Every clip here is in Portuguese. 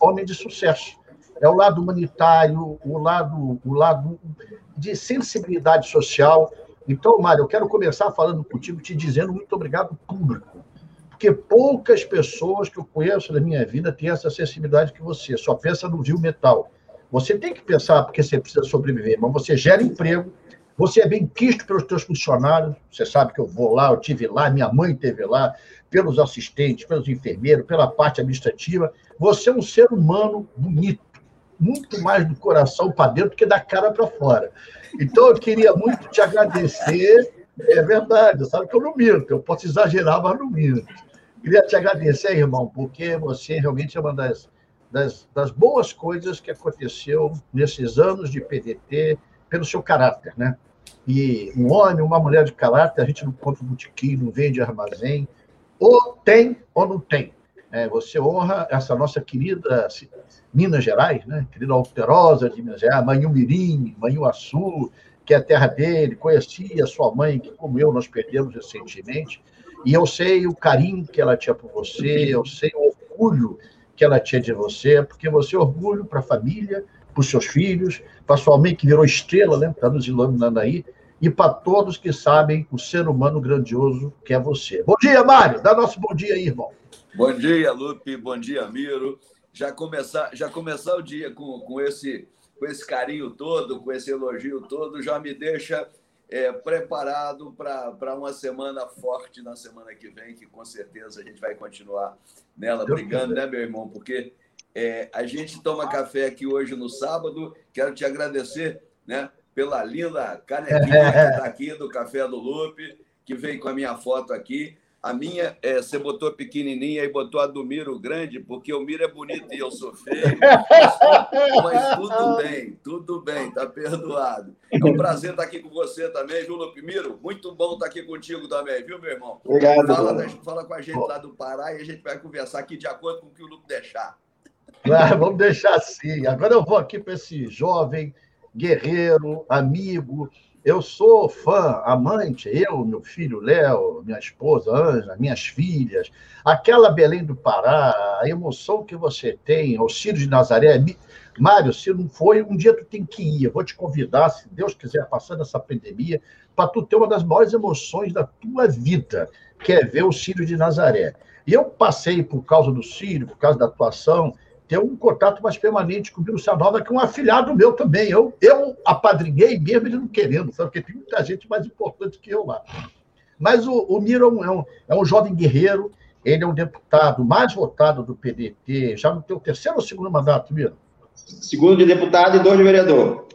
homem de sucesso. É o lado humanitário, o lado, o lado de sensibilidade social. Então, Mário, eu quero começar falando contigo, te dizendo muito obrigado, público. Porque poucas pessoas que eu conheço na minha vida têm essa sensibilidade que você, só pensa no viu metal. Você tem que pensar porque você precisa sobreviver, mas você gera emprego, você é bem quisto pelos seus funcionários, você sabe que eu vou lá, eu tive lá, minha mãe teve lá, pelos assistentes, pelos enfermeiros, pela parte administrativa. Você é um ser humano bonito, muito mais do coração para dentro que da cara para fora. Então, eu queria muito te agradecer. É verdade, sabe que eu não minto, eu posso exagerar, mas não minto. Queria te agradecer, irmão, porque você realmente é uma das, das, das boas coisas que aconteceu nesses anos de PDT, pelo seu caráter, né? E um homem, uma mulher de caráter, a gente não compra botequim, não vende armazém, ou tem ou não tem. É, você honra essa nossa querida Minas Gerais, né? querida Alterosa de Minas Gerais, Manhumirim, Manhuaçu, que é a terra dele, conheci a sua mãe, que como eu nós perdemos recentemente, e eu sei o carinho que ela tinha por você, eu sei o orgulho que ela tinha de você, porque você é orgulho para a família, para os seus filhos, para sua mãe que virou estrela, né? Está nos iluminando aí, e para todos que sabem o ser humano grandioso que é você. Bom dia, Mário. Dá nosso bom dia aí, irmão. Bom dia, Lupe. Bom dia, Miro. Já começar, já começar o dia com, com, esse, com esse carinho todo, com esse elogio todo, já me deixa é, preparado para uma semana forte na semana que vem, que com certeza a gente vai continuar nela brigando, né, meu irmão? Porque é, a gente toma café aqui hoje no sábado. Quero te agradecer, né? Pela linda canequinha que está aqui do Café do Lupe, que veio com a minha foto aqui. A minha, é, você botou pequenininha e botou a do Miro grande, porque o Miro é bonito e eu sou feio. Mas, mas tudo bem, tudo bem, tá perdoado. É um prazer estar aqui com você também, viu, Lupe Miro? Muito bom estar aqui contigo também, viu, meu irmão? Obrigado. Fala, fala com a gente lá do Pará e a gente vai conversar aqui de acordo com o que o Lupe deixar. Ah, vamos deixar assim. Agora eu vou aqui para esse jovem guerreiro, amigo, eu sou fã, amante, eu, meu filho Léo, minha esposa Anja, minhas filhas, aquela Belém do Pará, a emoção que você tem, o Ciro de Nazaré. Mário, se não foi, um dia tu tem que ir. Eu vou te convidar, se Deus quiser, passando essa pandemia, para tu ter uma das maiores emoções da tua vida, que é ver o Círio de Nazaré. E eu passei, por causa do Círio, por causa da atuação, ter um contato mais permanente com o Biro Sanova, que é um afilhado meu também. Eu, eu apadrinhei mesmo ele não querendo, sabe? porque tem muita gente mais importante que eu lá. Mas o, o Miro é um, é um jovem guerreiro, ele é um deputado mais votado do PDT, já no teu terceiro ou segundo mandato, Miro? Segundo de deputado e dois de vereador.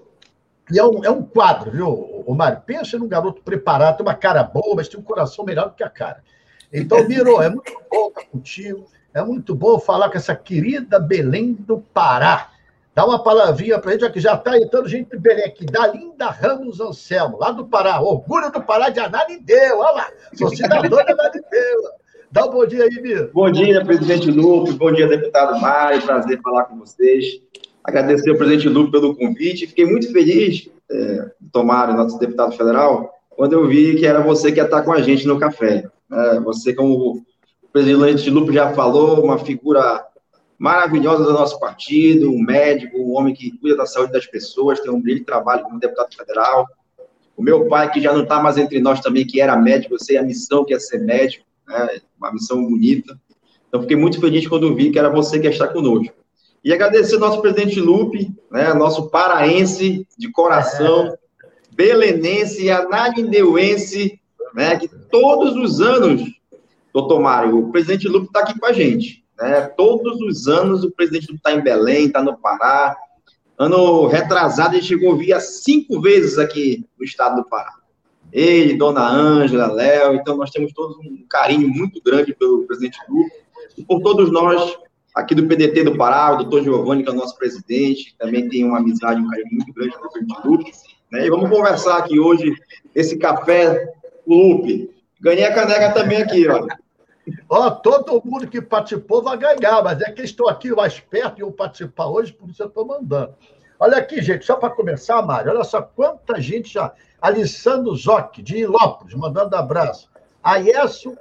E é um, é um quadro, viu, o Mário? Pensa num garoto preparado, tem uma cara boa, mas tem um coração melhor do que a cara. Então, Miro, é muito bom estar contigo. É muito bom falar com essa querida Belém do Pará. Dá uma palavrinha para a gente, que já está entrando gente de Belém aqui. Da Linda Ramos Anselmo, lá do Pará. Orgulho do Pará de Ananideu. Olha lá, sou cidadão de Ananideu. Dá um bom dia aí, Miro. Bom dia, presidente Lupe. Bom dia, deputado Mário. Prazer falar com vocês. Agradecer ao presidente Lupe pelo convite. Fiquei muito feliz, é, Tomário, nosso deputado federal, quando eu vi que era você que ia estar com a gente no café. É, você, como presidente Lupe já falou, uma figura maravilhosa do nosso partido, um médico, um homem que cuida da saúde das pessoas, tem um brilho trabalho como deputado federal. O meu pai, que já não está mais entre nós também, que era médico, eu sei a missão que é ser médico, né? uma missão bonita. Então, fiquei muito feliz quando vi que era você que ia estar conosco. E agradecer ao nosso presidente Lupe, né? nosso paraense de coração, é. belenense, ananindeuense, né? que todos os anos doutor Mário, o presidente Lupe está aqui com a gente. Né? Todos os anos o presidente Lupe está em Belém, está no Pará. Ano retrasado, ele chegou a vir cinco vezes aqui no estado do Pará. Ele, Dona Ângela, Léo, então nós temos todos um carinho muito grande pelo presidente Lupe e por todos nós aqui do PDT do Pará, o doutor Giovanni, que é o nosso presidente, também tem uma amizade, um carinho muito grande pelo presidente Lupe. Né? E vamos conversar aqui hoje, esse café Lupe. Ganhei a caneca também aqui, olha. Ó, todo mundo que participou vai ganhar, mas é que estou aqui mais perto e eu participar hoje, por isso eu estou mandando. Olha aqui, gente, só para começar, Mário, olha só quanta gente já. Alessandro Zoc, de Ilópolis, mandando abraço. Aiesso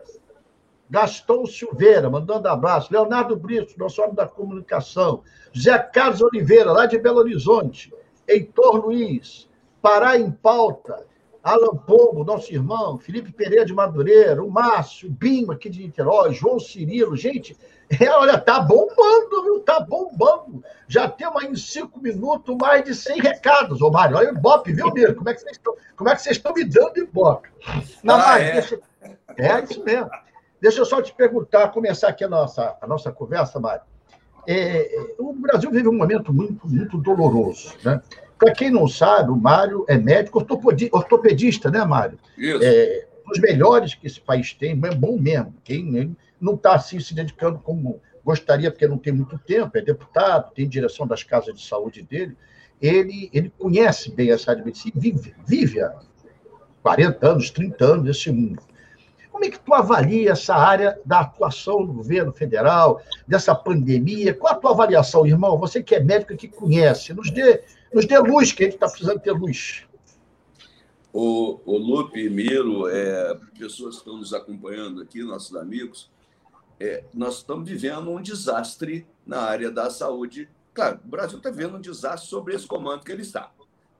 Gaston Silveira, mandando abraço. Leonardo Brito, nosso homem da comunicação. Zé Carlos Oliveira, lá de Belo Horizonte. Heitor Luiz. Pará em Pauta. Alan Pombo, nosso irmão. Felipe Pereira de Madureira. O Márcio. Binho, aqui de Niterói. João Cirilo. Gente, é, olha, tá bombando, viu? Tá bombando. Já temos aí em cinco minutos mais de 100 recados, ô Mário. Olha o Ibope, viu, Miro? Como é que vocês estão, como é que vocês estão me dando Ibope? Não, ah, é? Deixa... é isso mesmo. Deixa eu só te perguntar, começar aqui a nossa, a nossa conversa, Mário. É, o Brasil vive um momento muito, muito doloroso. Né? Para quem não sabe, o Mário é médico ortopedista, né, Mário? Isso. É, os melhores que esse país tem, é bom mesmo. Quem não está assim se dedicando como gostaria, porque não tem muito tempo, é deputado, tem direção das casas de saúde dele, ele, ele conhece bem essa área de medicina, vive, vive há 40 anos, 30 anos nesse mundo. Como é que tu avalia essa área da atuação do governo federal, dessa pandemia? Qual a tua avaliação, irmão? Você que é médico que conhece, nos dê, nos dê luz, que a gente está precisando ter luz. O, o Lupe, Miro, é, pessoas que estão nos acompanhando aqui, nossos amigos, é, nós estamos vivendo um desastre na área da saúde. Claro, o Brasil está vivendo um desastre sobre esse comando que ele está.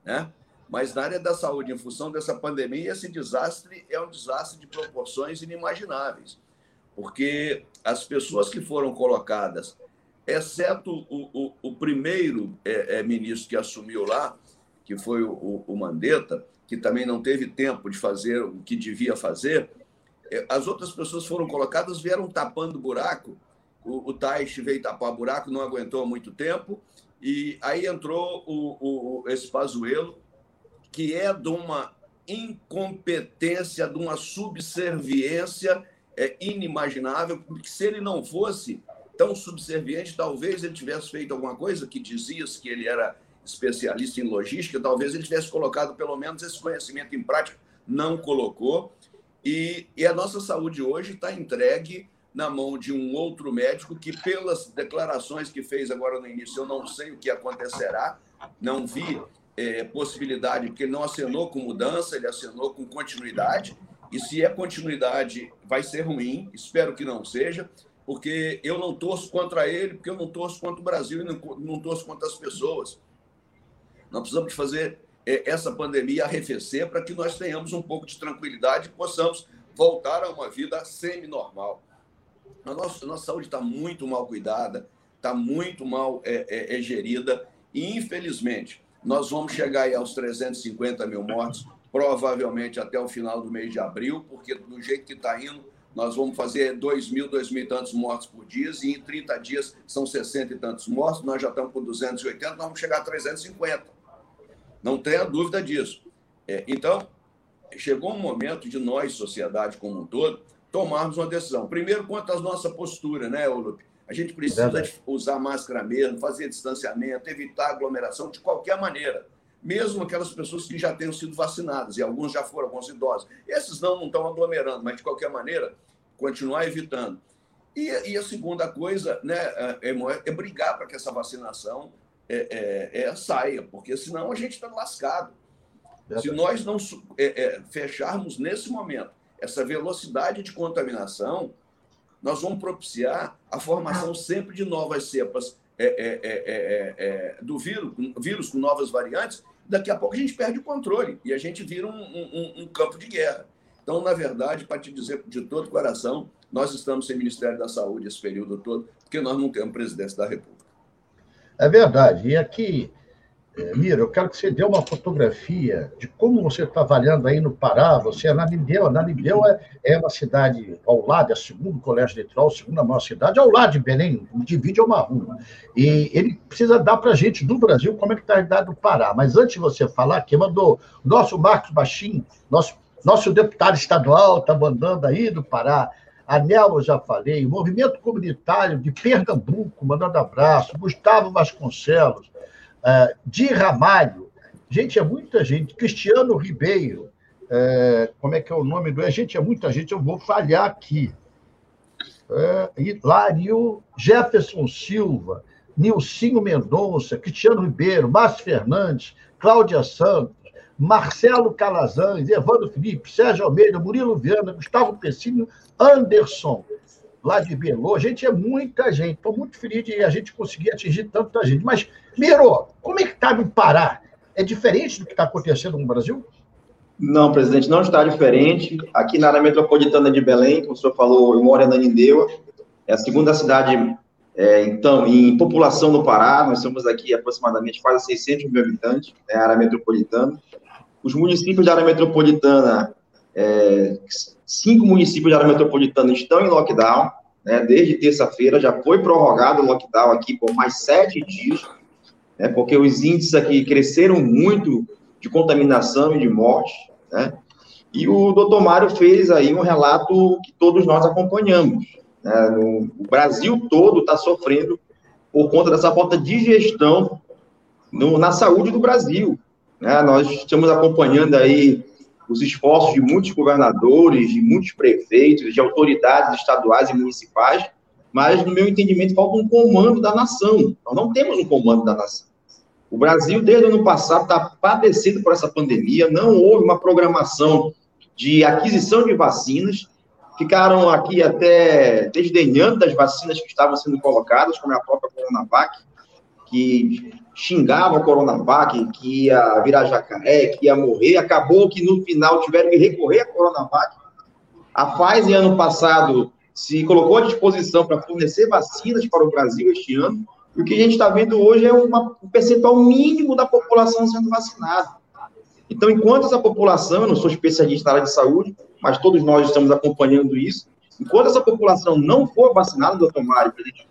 Né? Mas na área da saúde, em função dessa pandemia, esse desastre é um desastre de proporções inimagináveis. Porque as pessoas que foram colocadas, exceto o, o, o primeiro é, é, ministro que assumiu lá, que foi o, o Mandetta, que também não teve tempo de fazer o que devia fazer, é, as outras pessoas foram colocadas, vieram tapando buraco. O, o Taish veio tapar buraco, não aguentou muito tempo, e aí entrou o, o, esse Pazuello, que é de uma incompetência, de uma subserviência é, inimaginável, porque se ele não fosse tão subserviente, talvez ele tivesse feito alguma coisa que dizia que ele era especialista em logística, talvez ele tivesse colocado pelo menos esse conhecimento em prática, não colocou. E, e a nossa saúde hoje está entregue na mão de um outro médico que, pelas declarações que fez agora no início, eu não sei o que acontecerá, não vi é, possibilidade, porque ele não assinou com mudança, ele assinou com continuidade. E se é continuidade, vai ser ruim, espero que não seja, porque eu não torço contra ele, porque eu não torço contra o Brasil e não, não torço contra as pessoas. Nós precisamos fazer é, essa pandemia arrefecer para que nós tenhamos um pouco de tranquilidade e possamos voltar a uma vida semi-normal. A nossa, a nossa saúde está muito mal cuidada, está muito mal é, é, é gerida, e infelizmente nós vamos chegar aí aos 350 mil mortos, provavelmente até o final do mês de abril, porque do jeito que está indo, nós vamos fazer 2 mil, 2 mil e tantos mortos por dia, e em 30 dias são 60 e tantos mortos, nós já estamos com 280, nós vamos chegar a 350. Não tenha dúvida disso. É, então, chegou um momento de nós, sociedade como um todo, tomarmos uma decisão. Primeiro, quanto à nossa postura, né, Lupe? A gente precisa usar máscara mesmo, fazer distanciamento, evitar aglomeração de qualquer maneira. Mesmo aquelas pessoas que já tenham sido vacinadas, e alguns já foram, alguns idosos. Esses não, não estão aglomerando, mas de qualquer maneira, continuar evitando. E, e a segunda coisa né, é, é, é brigar para que essa vacinação é, é, é, saia, porque senão a gente está lascado. Se nós não fecharmos nesse momento essa velocidade de contaminação, nós vamos propiciar a formação sempre de novas cepas é, é, é, é, do vírus, vírus com novas variantes. Daqui a pouco a gente perde o controle e a gente vira um, um, um campo de guerra. Então, na verdade, para te dizer de todo coração, nós estamos sem Ministério da Saúde esse período todo, porque nós não temos presidência da República. É verdade. E aqui, é, Mira, eu quero que você dê uma fotografia de como você está avaliando aí no Pará. Você é Nanibel. Nanibel é, é uma cidade ao lado, é o segundo colégio de Troll, segunda maior cidade, ao lado de Belém, divide uma rua. E ele precisa dar para a gente do Brasil como é que está a idade do Pará. Mas antes de você falar, quem mandou nosso Marcos Baixinho, nosso, nosso deputado estadual, está mandando aí do Pará. Anel, eu já falei, Movimento Comunitário de Pernambuco, mandando abraço, Gustavo Vasconcelos, uh, Di Ramalho, gente, é muita gente, Cristiano Ribeiro, uh, como é que é o nome do. É, gente, é muita gente, eu vou falhar aqui. Uh, Hilário Jefferson Silva, Nilcinho Mendonça, Cristiano Ribeiro, Márcio Fernandes, Cláudia Santos, Marcelo Calazans, Evandro Felipe, Sérgio Almeida, Murilo Viana, Gustavo Pessinho, Anderson, lá de Belo. Gente, é muita gente. Estou muito feliz de a gente conseguir atingir tanta gente. Mas, Miro, como é que está no Pará? É diferente do que está acontecendo no Brasil? Não, presidente, não está diferente. Aqui na área metropolitana de Belém, como o senhor falou, eu moro em Ananindeua, é a segunda cidade, é, então, em população no Pará, nós somos aqui aproximadamente quase 600 mil habitantes, é a área metropolitana. Os municípios da área metropolitana, é, cinco municípios da área metropolitana estão em lockdown, né, desde terça-feira, já foi prorrogado o lockdown aqui por mais sete dias, né, porque os índices aqui cresceram muito de contaminação e de morte, né, e o doutor Mário fez aí um relato que todos nós acompanhamos. Né, no, o Brasil todo está sofrendo por conta dessa falta de gestão no, na saúde do Brasil. Né, nós estamos acompanhando aí os esforços de muitos governadores, de muitos prefeitos, de autoridades estaduais e municipais, mas, no meu entendimento, falta um comando da nação. Nós não temos um comando da nação. O Brasil, desde o ano passado, está padecendo por essa pandemia, não houve uma programação de aquisição de vacinas, ficaram aqui até desdenhando das vacinas que estavam sendo colocadas, como a própria Coronavac, que xingava a Coronavac, que ia virar jacaré, que ia morrer. Acabou que no final tiveram que recorrer à Coronavac. A Pfizer, ano passado, se colocou à disposição para fornecer vacinas para o Brasil este ano. E o que a gente está vendo hoje é uma, um percentual mínimo da população sendo vacinada. Então, enquanto essa população, eu não sou especialista na área de saúde, mas todos nós estamos acompanhando isso, enquanto essa população não for vacinada, doutor Mário, presidente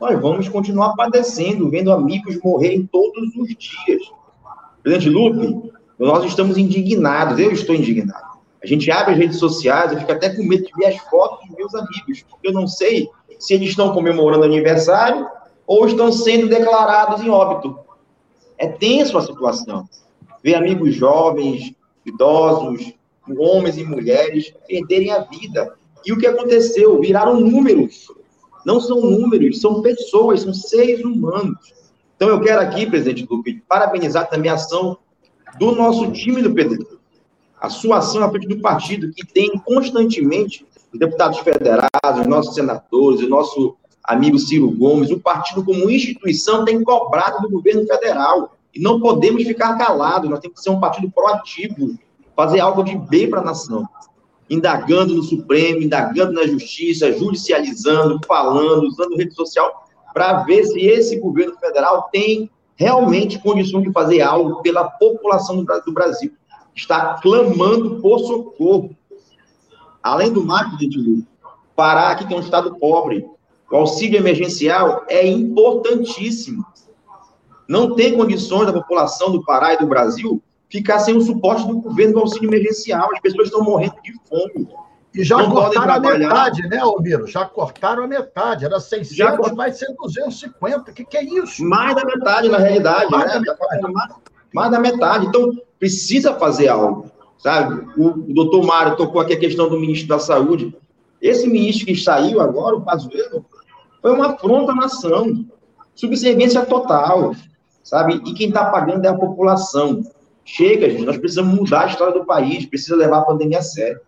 nós vamos continuar padecendo, vendo amigos morrerem todos os dias. Presidente Lupe, nós estamos indignados, eu estou indignado. A gente abre as redes sociais, eu fico até com medo de ver as fotos dos meus amigos, porque eu não sei se eles estão comemorando aniversário ou estão sendo declarados em óbito. É tenso a situação. Ver amigos jovens, idosos, homens e mulheres perderem a vida. E o que aconteceu? Viraram números. Não são números, são pessoas, são seres humanos. Então, eu quero aqui, presidente Lupe, parabenizar também a ação do nosso time do PDT. A sua ação à frente do partido, que tem constantemente os deputados federais, os nossos senadores, o nosso amigo Ciro Gomes, o partido como instituição tem cobrado do governo federal. E não podemos ficar calados, nós temos que ser um partido proativo, fazer algo de bem para a nação indagando no Supremo, indagando na Justiça, judicializando, falando, usando rede social, para ver se esse governo federal tem realmente condições de fazer algo pela população do Brasil. Está clamando por socorro. Além do mais, presidente Lula, Pará, que tem um estado pobre, o auxílio emergencial é importantíssimo. Não tem condições da população do Pará e do Brasil ficar sem o suporte do governo do auxílio emergencial. As pessoas estão morrendo de fome. E já não cortaram a metade, né, Almiro? Já cortaram a metade. Era 600, já cort... vai ser 250. O que, que é isso? Mais da metade, na realidade. Mais, né? da metade. Mais, mais da metade. Então, precisa fazer algo. Sabe? O, o doutor Mário tocou aqui a questão do ministro da Saúde. Esse ministro que saiu agora, o Pazuello, foi uma afronta à nação. Subserviência total. Sabe? E quem está pagando é a população. Chega, gente, nós precisamos mudar a história do país, precisa levar a pandemia a sério.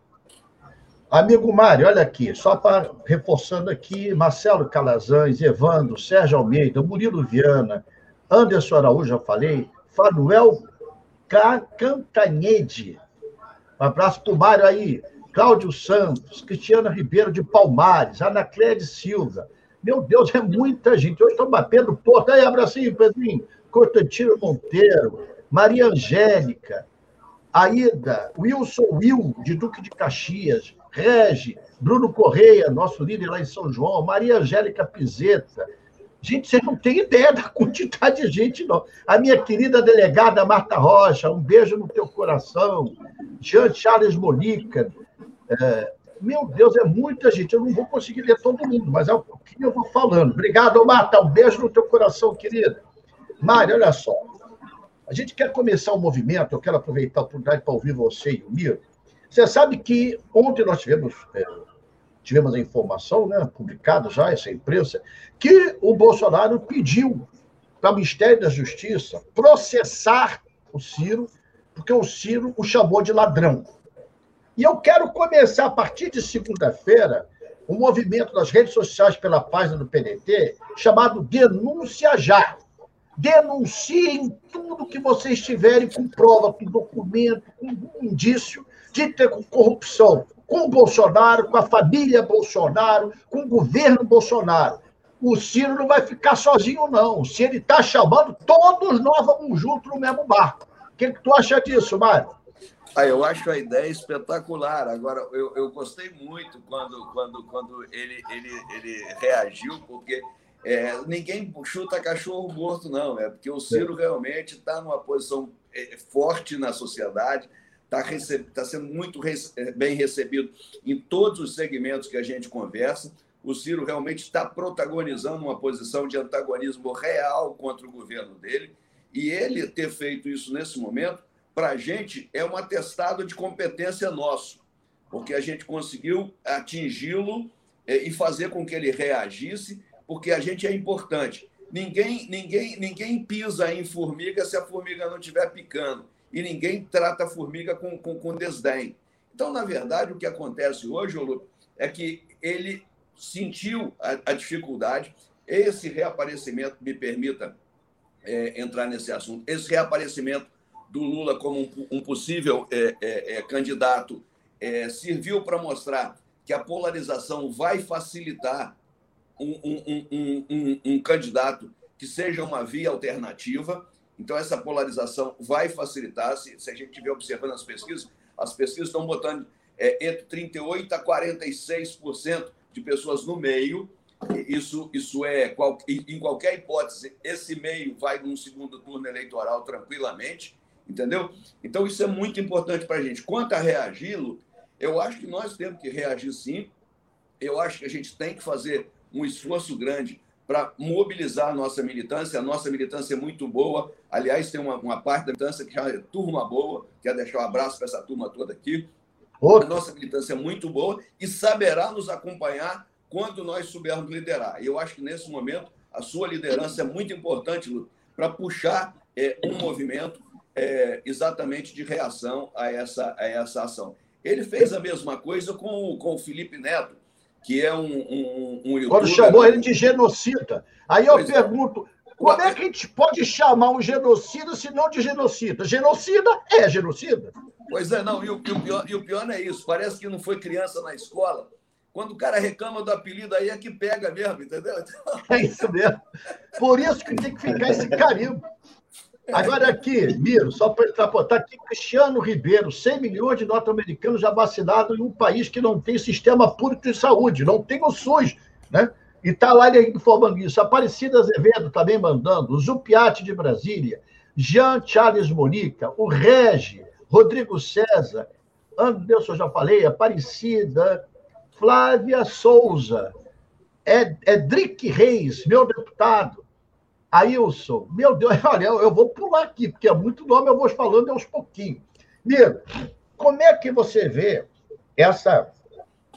Amigo Mário, olha aqui, só para reforçando aqui, Marcelo Calazans, Evandro, Sérgio Almeida, Murilo Viana, Anderson Araújo, já falei, Fanuel Cantanhede, um abraço para o Mário aí, Cláudio Santos, Cristiana Ribeiro de Palmares, Ana Cléia Silva. Meu Deus, é muita gente. Hoje estamos batendo porta. Aí, abracinho, Pedrinho. Constantino Monteiro, Maria Angélica, Aida, Wilson Will, de Duque de Caxias, Regi, Bruno Correia, nosso líder lá em São João, Maria Angélica Pizeta. Gente, vocês não têm ideia da quantidade de gente, não. A minha querida delegada Marta Rocha, um beijo no teu coração. Jean Charles Molica. É, meu Deus, é muita gente. Eu não vou conseguir ler todo mundo, mas é o que eu vou falando. Obrigado, Marta. Um beijo no teu coração, querida. Mário, olha só. A gente quer começar um movimento, eu quero aproveitar a oportunidade para ouvir você e o Miro. Você sabe que ontem nós tivemos, é, tivemos a informação, né, publicada já, essa imprensa, que o Bolsonaro pediu para o Ministério da Justiça processar o Ciro, porque o Ciro o chamou de ladrão. E eu quero começar, a partir de segunda-feira, um movimento nas redes sociais pela página do PDT chamado Denúncia Já. Denunciem tudo que vocês tiverem com prova, com documento, com indício de ter corrupção com o Bolsonaro, com a família Bolsonaro, com o governo Bolsonaro. O Ciro não vai ficar sozinho, não. Se ele está chamando, todos nós vamos juntos no mesmo barco. O que, que tu acha disso, Mário? Ah, eu acho a ideia espetacular. Agora, eu, eu gostei muito quando, quando, quando ele, ele, ele reagiu, porque é, ninguém chuta cachorro morto, não. É porque o Ciro realmente está numa posição é, forte na sociedade, está tá sendo muito rece bem recebido em todos os segmentos que a gente conversa. O Ciro realmente está protagonizando uma posição de antagonismo real contra o governo dele. E ele ter feito isso nesse momento para a gente é um atestado de competência nosso, porque a gente conseguiu atingi-lo é, e fazer com que ele reagisse, porque a gente é importante. Ninguém, ninguém, ninguém pisa em formiga se a formiga não estiver picando, e ninguém trata a formiga com, com, com desdém. Então, na verdade, o que acontece hoje, Lu, é que ele sentiu a, a, dificuldade. Esse reaparecimento, me permita é, entrar nesse assunto, esse reaparecimento do Lula como um, um possível é, é, é candidato é, serviu para mostrar que a polarização vai facilitar um, um, um, um, candidato que seja uma via alternativa. Então, essa polarização vai facilitar. Se, se a gente estiver observando as pesquisas, as pesquisas estão botando é, entre 38% a 46% de pessoas no meio. Isso, isso é, em qualquer hipótese, esse meio vai num segundo turno eleitoral tranquilamente. Entendeu? Então, isso é muito importante para a gente. Quanto a reagi-lo, eu acho que nós temos que reagir sim. Eu acho que a gente tem que fazer um esforço grande para mobilizar a nossa militância. A nossa militância é muito boa. Aliás, tem uma, uma parte da militância que já é turma boa. Quero deixar um abraço para essa turma toda aqui. A nossa militância é muito boa e saberá nos acompanhar quando nós soubermos liderar. Eu acho que nesse momento a sua liderança é muito importante, para puxar é, um movimento é, exatamente de reação a essa, a essa ação. Ele fez a mesma coisa com, com o Felipe Neto, que é um, um, um Quando chamou ele de genocida. Aí eu pois é. pergunto, é. como é que a gente pode chamar um genocida se não de genocida? Genocida é genocida. Pois é, não, e o, pior, e o pior é isso. Parece que não foi criança na escola. Quando o cara reclama do apelido, aí é que pega mesmo, entendeu? É isso mesmo. Por isso que tem que ficar esse carimbo. Agora aqui, Miro, só para está aqui Cristiano Ribeiro, 100 milhões de norte-americanos já vacinados em um país que não tem sistema público de saúde, não tem o SUS, né? E está lá ele informando isso. Aparecida Azevedo também mandando, o Zupiati de Brasília, Jean Charles Monica, o Regi, Rodrigo César, Anderson, já falei, Aparecida, Flávia Souza, Edric Reis, meu deputado, Ailson, meu Deus, olha, eu vou pular aqui, porque é muito nome, eu vou falando aos pouquinhos. Nego, como é que você vê essa,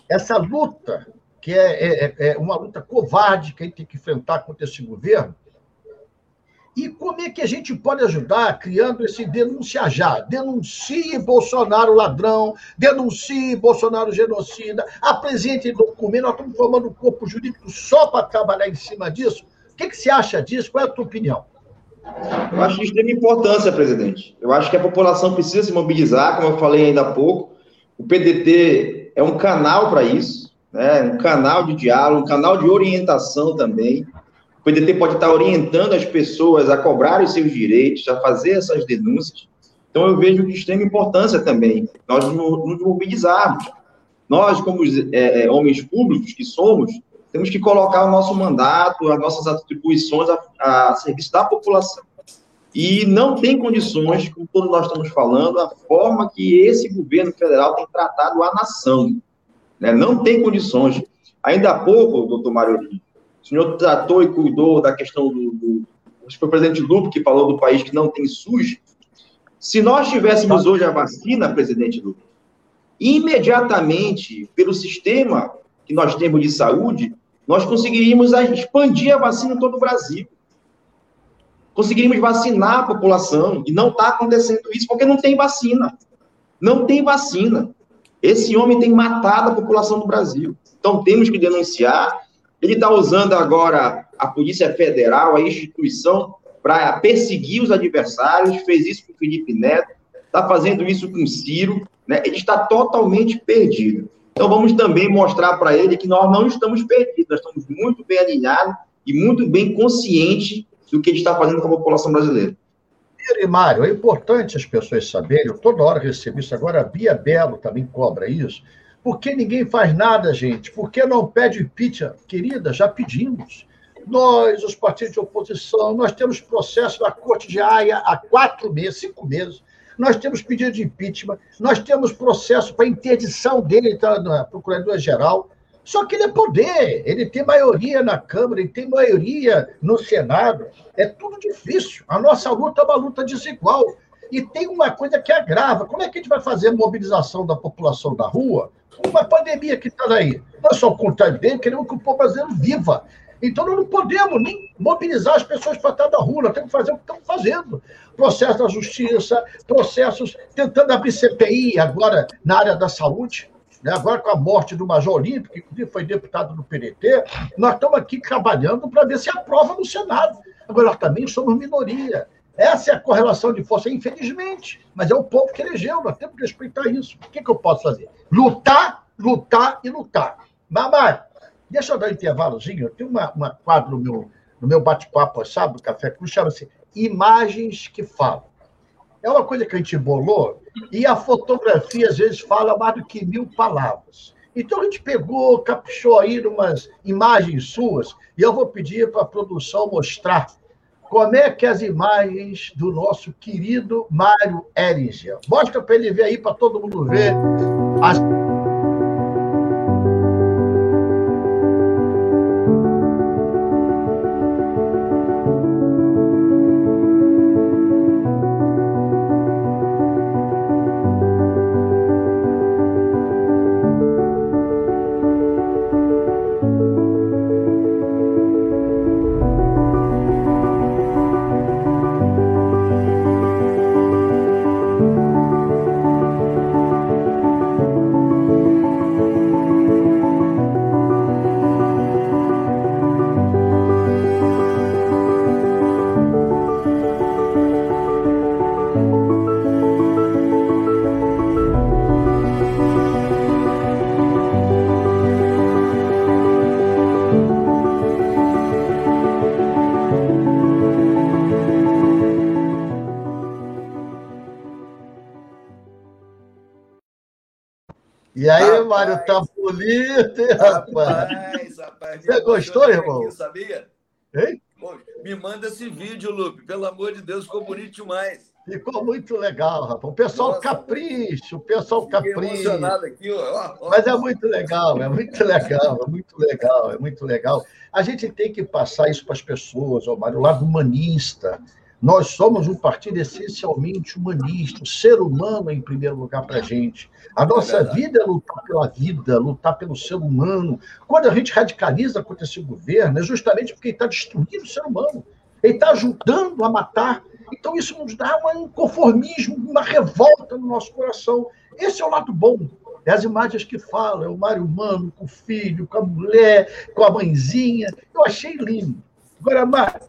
essa luta, que é, é, é uma luta covarde que a gente tem que enfrentar contra esse governo, e como é que a gente pode ajudar criando esse denuncia já? Denuncie Bolsonaro ladrão, denuncie Bolsonaro genocida, apresente documento, nós estamos formando um corpo jurídico só para trabalhar em cima disso. O que, que você acha disso? Qual é a tua opinião? Eu acho de extrema importância, presidente. Eu acho que a população precisa se mobilizar, como eu falei ainda há pouco. O PDT é um canal para isso, né? um canal de diálogo, um canal de orientação também. O PDT pode estar orientando as pessoas a cobrarem seus direitos, a fazer essas denúncias. Então, eu vejo de extrema importância também nós nos mobilizarmos. Nós, como é, é, homens públicos que somos, temos que colocar o nosso mandato, as nossas atribuições a, a serviço da população. E não tem condições, como todos nós estamos falando, a forma que esse governo federal tem tratado a nação. Né? Não tem condições. Ainda há pouco, doutor Mário, o senhor tratou e cuidou da questão do, do. Acho que foi o presidente Lupo que falou do país que não tem SUS. Se nós tivéssemos hoje a vacina, presidente Lupo, imediatamente, pelo sistema que nós temos de saúde, nós conseguiríamos expandir a vacina em todo o Brasil. Conseguiríamos vacinar a população. E não está acontecendo isso porque não tem vacina. Não tem vacina. Esse homem tem matado a população do Brasil. Então temos que denunciar. Ele está usando agora a Polícia Federal, a instituição, para perseguir os adversários. Fez isso com o Felipe Neto, está fazendo isso com o Ciro. Né? Ele está totalmente perdido. Então vamos também mostrar para ele que nós não estamos perdidos, nós estamos muito bem alinhados e muito bem conscientes do que ele está fazendo com a população brasileira. E, Mário, é importante as pessoas saberem, eu toda hora recebo isso, agora a Bia Belo também cobra isso. Por que ninguém faz nada, gente? Por que não pede impeachment? Querida, já pedimos. Nós, os partidos de oposição, nós temos processo na Corte de Haia há quatro meses, cinco meses. Nós temos pedido de impeachment, nós temos processo para interdição dele tá, na Procuradoria-Geral. Só que ele é poder, ele tem maioria na Câmara, ele tem maioria no Senado. É tudo difícil. A nossa luta é uma luta desigual. E tem uma coisa que agrava: como é que a gente vai fazer mobilização da população da rua? Uma pandemia que está aí. Nós somos contra dele, queremos que o povo brasileiro viva. Então, nós não podemos nem mobilizar as pessoas para estar na rua, nós temos que fazer o que estamos fazendo. Processo da justiça, processos tentando abrir CPI agora na área da saúde, né? agora com a morte do Major Olímpico, que foi deputado do PDT, nós estamos aqui trabalhando para ver se aprova no Senado. Agora, nós também somos minoria. Essa é a correlação de força, infelizmente. Mas é o povo que elegeu, nós temos que respeitar isso. O que, que eu posso fazer? Lutar, lutar e lutar. Mamãe, deixa eu dar um intervalozinho. Tem uma, uma quadro no meu, no meu bate-papo, sabe, do Café Cruz, chama-se Imagens que Falam. É uma coisa que a gente bolou, e a fotografia, às vezes, fala mais do que mil palavras. Então, a gente pegou, caprichou aí umas imagens suas, e eu vou pedir para a produção mostrar como é que as imagens do nosso querido Mário Eringer. Mostra para ele ver aí, para todo mundo ver. As... rapaz? Rapaz, rapaz. Você gostou, irmão? Aqui, sabia? Hein? Pô, me manda esse vídeo, Lupe. Pelo amor de Deus, ficou bonito demais. Ficou muito legal, rapaz. O pessoal Nossa, capricho, o pessoal capricho. emocionado aqui, ó. ó. Mas é muito legal, é muito legal, é muito legal, é muito legal. A gente tem que passar isso para as pessoas, ó, Mário, o lado humanista. Nós somos um partido essencialmente humanista, o ser humano é em primeiro lugar para a gente. A nossa é vida é lutar pela vida, lutar pelo ser humano. Quando a gente radicaliza contra esse governo, é justamente porque ele está destruindo o ser humano. Ele está ajudando a matar. Então, isso nos dá um inconformismo, uma revolta no nosso coração. Esse é o lado bom. É as imagens que falam, é o Mário Humano com o filho, com a mulher, com a mãezinha. Eu achei lindo. Agora, Mário,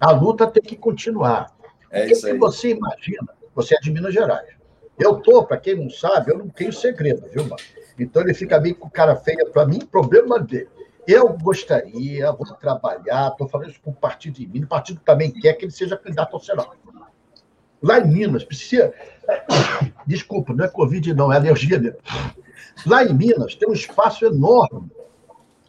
a luta tem que continuar. É o que, que você imagina? Você é de Minas Gerais. Eu tô, para quem não sabe, eu não tenho segredo, viu, Mário? Então ele fica meio com cara feia para mim, problema dele. Eu gostaria, vou trabalhar, estou falando isso com o partido de Minas, o partido também quer que ele seja candidato ao Senado. Lá em Minas, precisa. Desculpa, não é Covid, não, é alergia dele. Lá em Minas tem um espaço enorme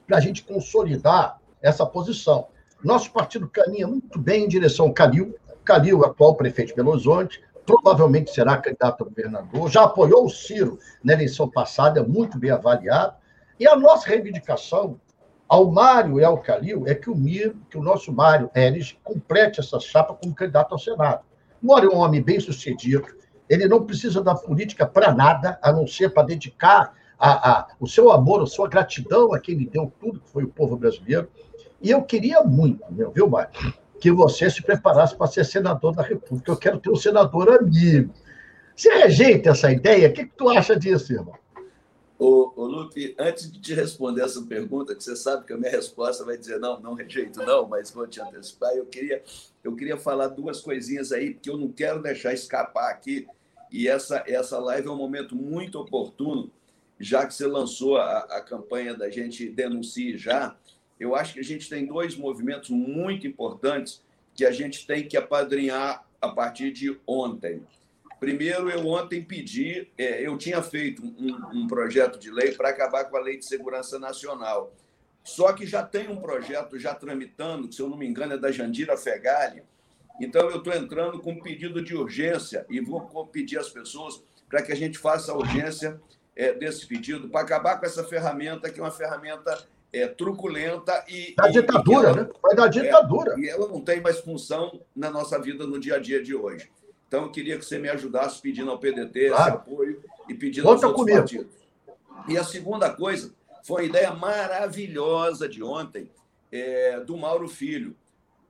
para a gente consolidar essa posição. Nosso partido caminha muito bem em direção ao Calil. Calil, atual prefeito de Belo Horizonte, provavelmente será candidato a governador, já apoiou o Ciro na eleição passada, é muito bem avaliado. E a nossa reivindicação ao Mário e ao Calil é que o, Mir, que o nosso Mário Eres complete essa chapa como candidato ao Senado. O Mário é um homem bem sucedido, ele não precisa da política para nada, a não ser para dedicar a, a, o seu amor, a sua gratidão a quem lhe deu tudo, que foi o povo brasileiro. E eu queria muito, meu, viu, Mário, que você se preparasse para ser senador da República. Eu quero ter um senador amigo. Você rejeita essa ideia? O que, que tu acha disso, irmão? Ô, ô, Lupe, antes de te responder essa pergunta, que você sabe que a minha resposta vai dizer não, não rejeito, não, mas vou te antecipar, eu queria, eu queria falar duas coisinhas aí, porque eu não quero deixar escapar aqui, e essa, essa live é um momento muito oportuno, já que você lançou a, a campanha da gente Denuncie Já, eu acho que a gente tem dois movimentos muito importantes que a gente tem que apadrinhar a partir de ontem. Primeiro, eu ontem pedi, é, eu tinha feito um, um projeto de lei para acabar com a Lei de Segurança Nacional. Só que já tem um projeto já tramitando, que, se eu não me engano, é da Jandira Fegali. Então, eu estou entrando com um pedido de urgência e vou pedir às pessoas para que a gente faça a urgência é, desse pedido, para acabar com essa ferramenta, que é uma ferramenta é, truculenta e. Da ditadura, ela, né? Vai da ditadura. É, e ela não tem mais função na nossa vida no dia a dia de hoje. Então, eu queria que você me ajudasse pedindo ao PDT claro. esse apoio e pedindo Conta aos outros comigo. partidos. E a segunda coisa foi a ideia maravilhosa de ontem é, do Mauro Filho.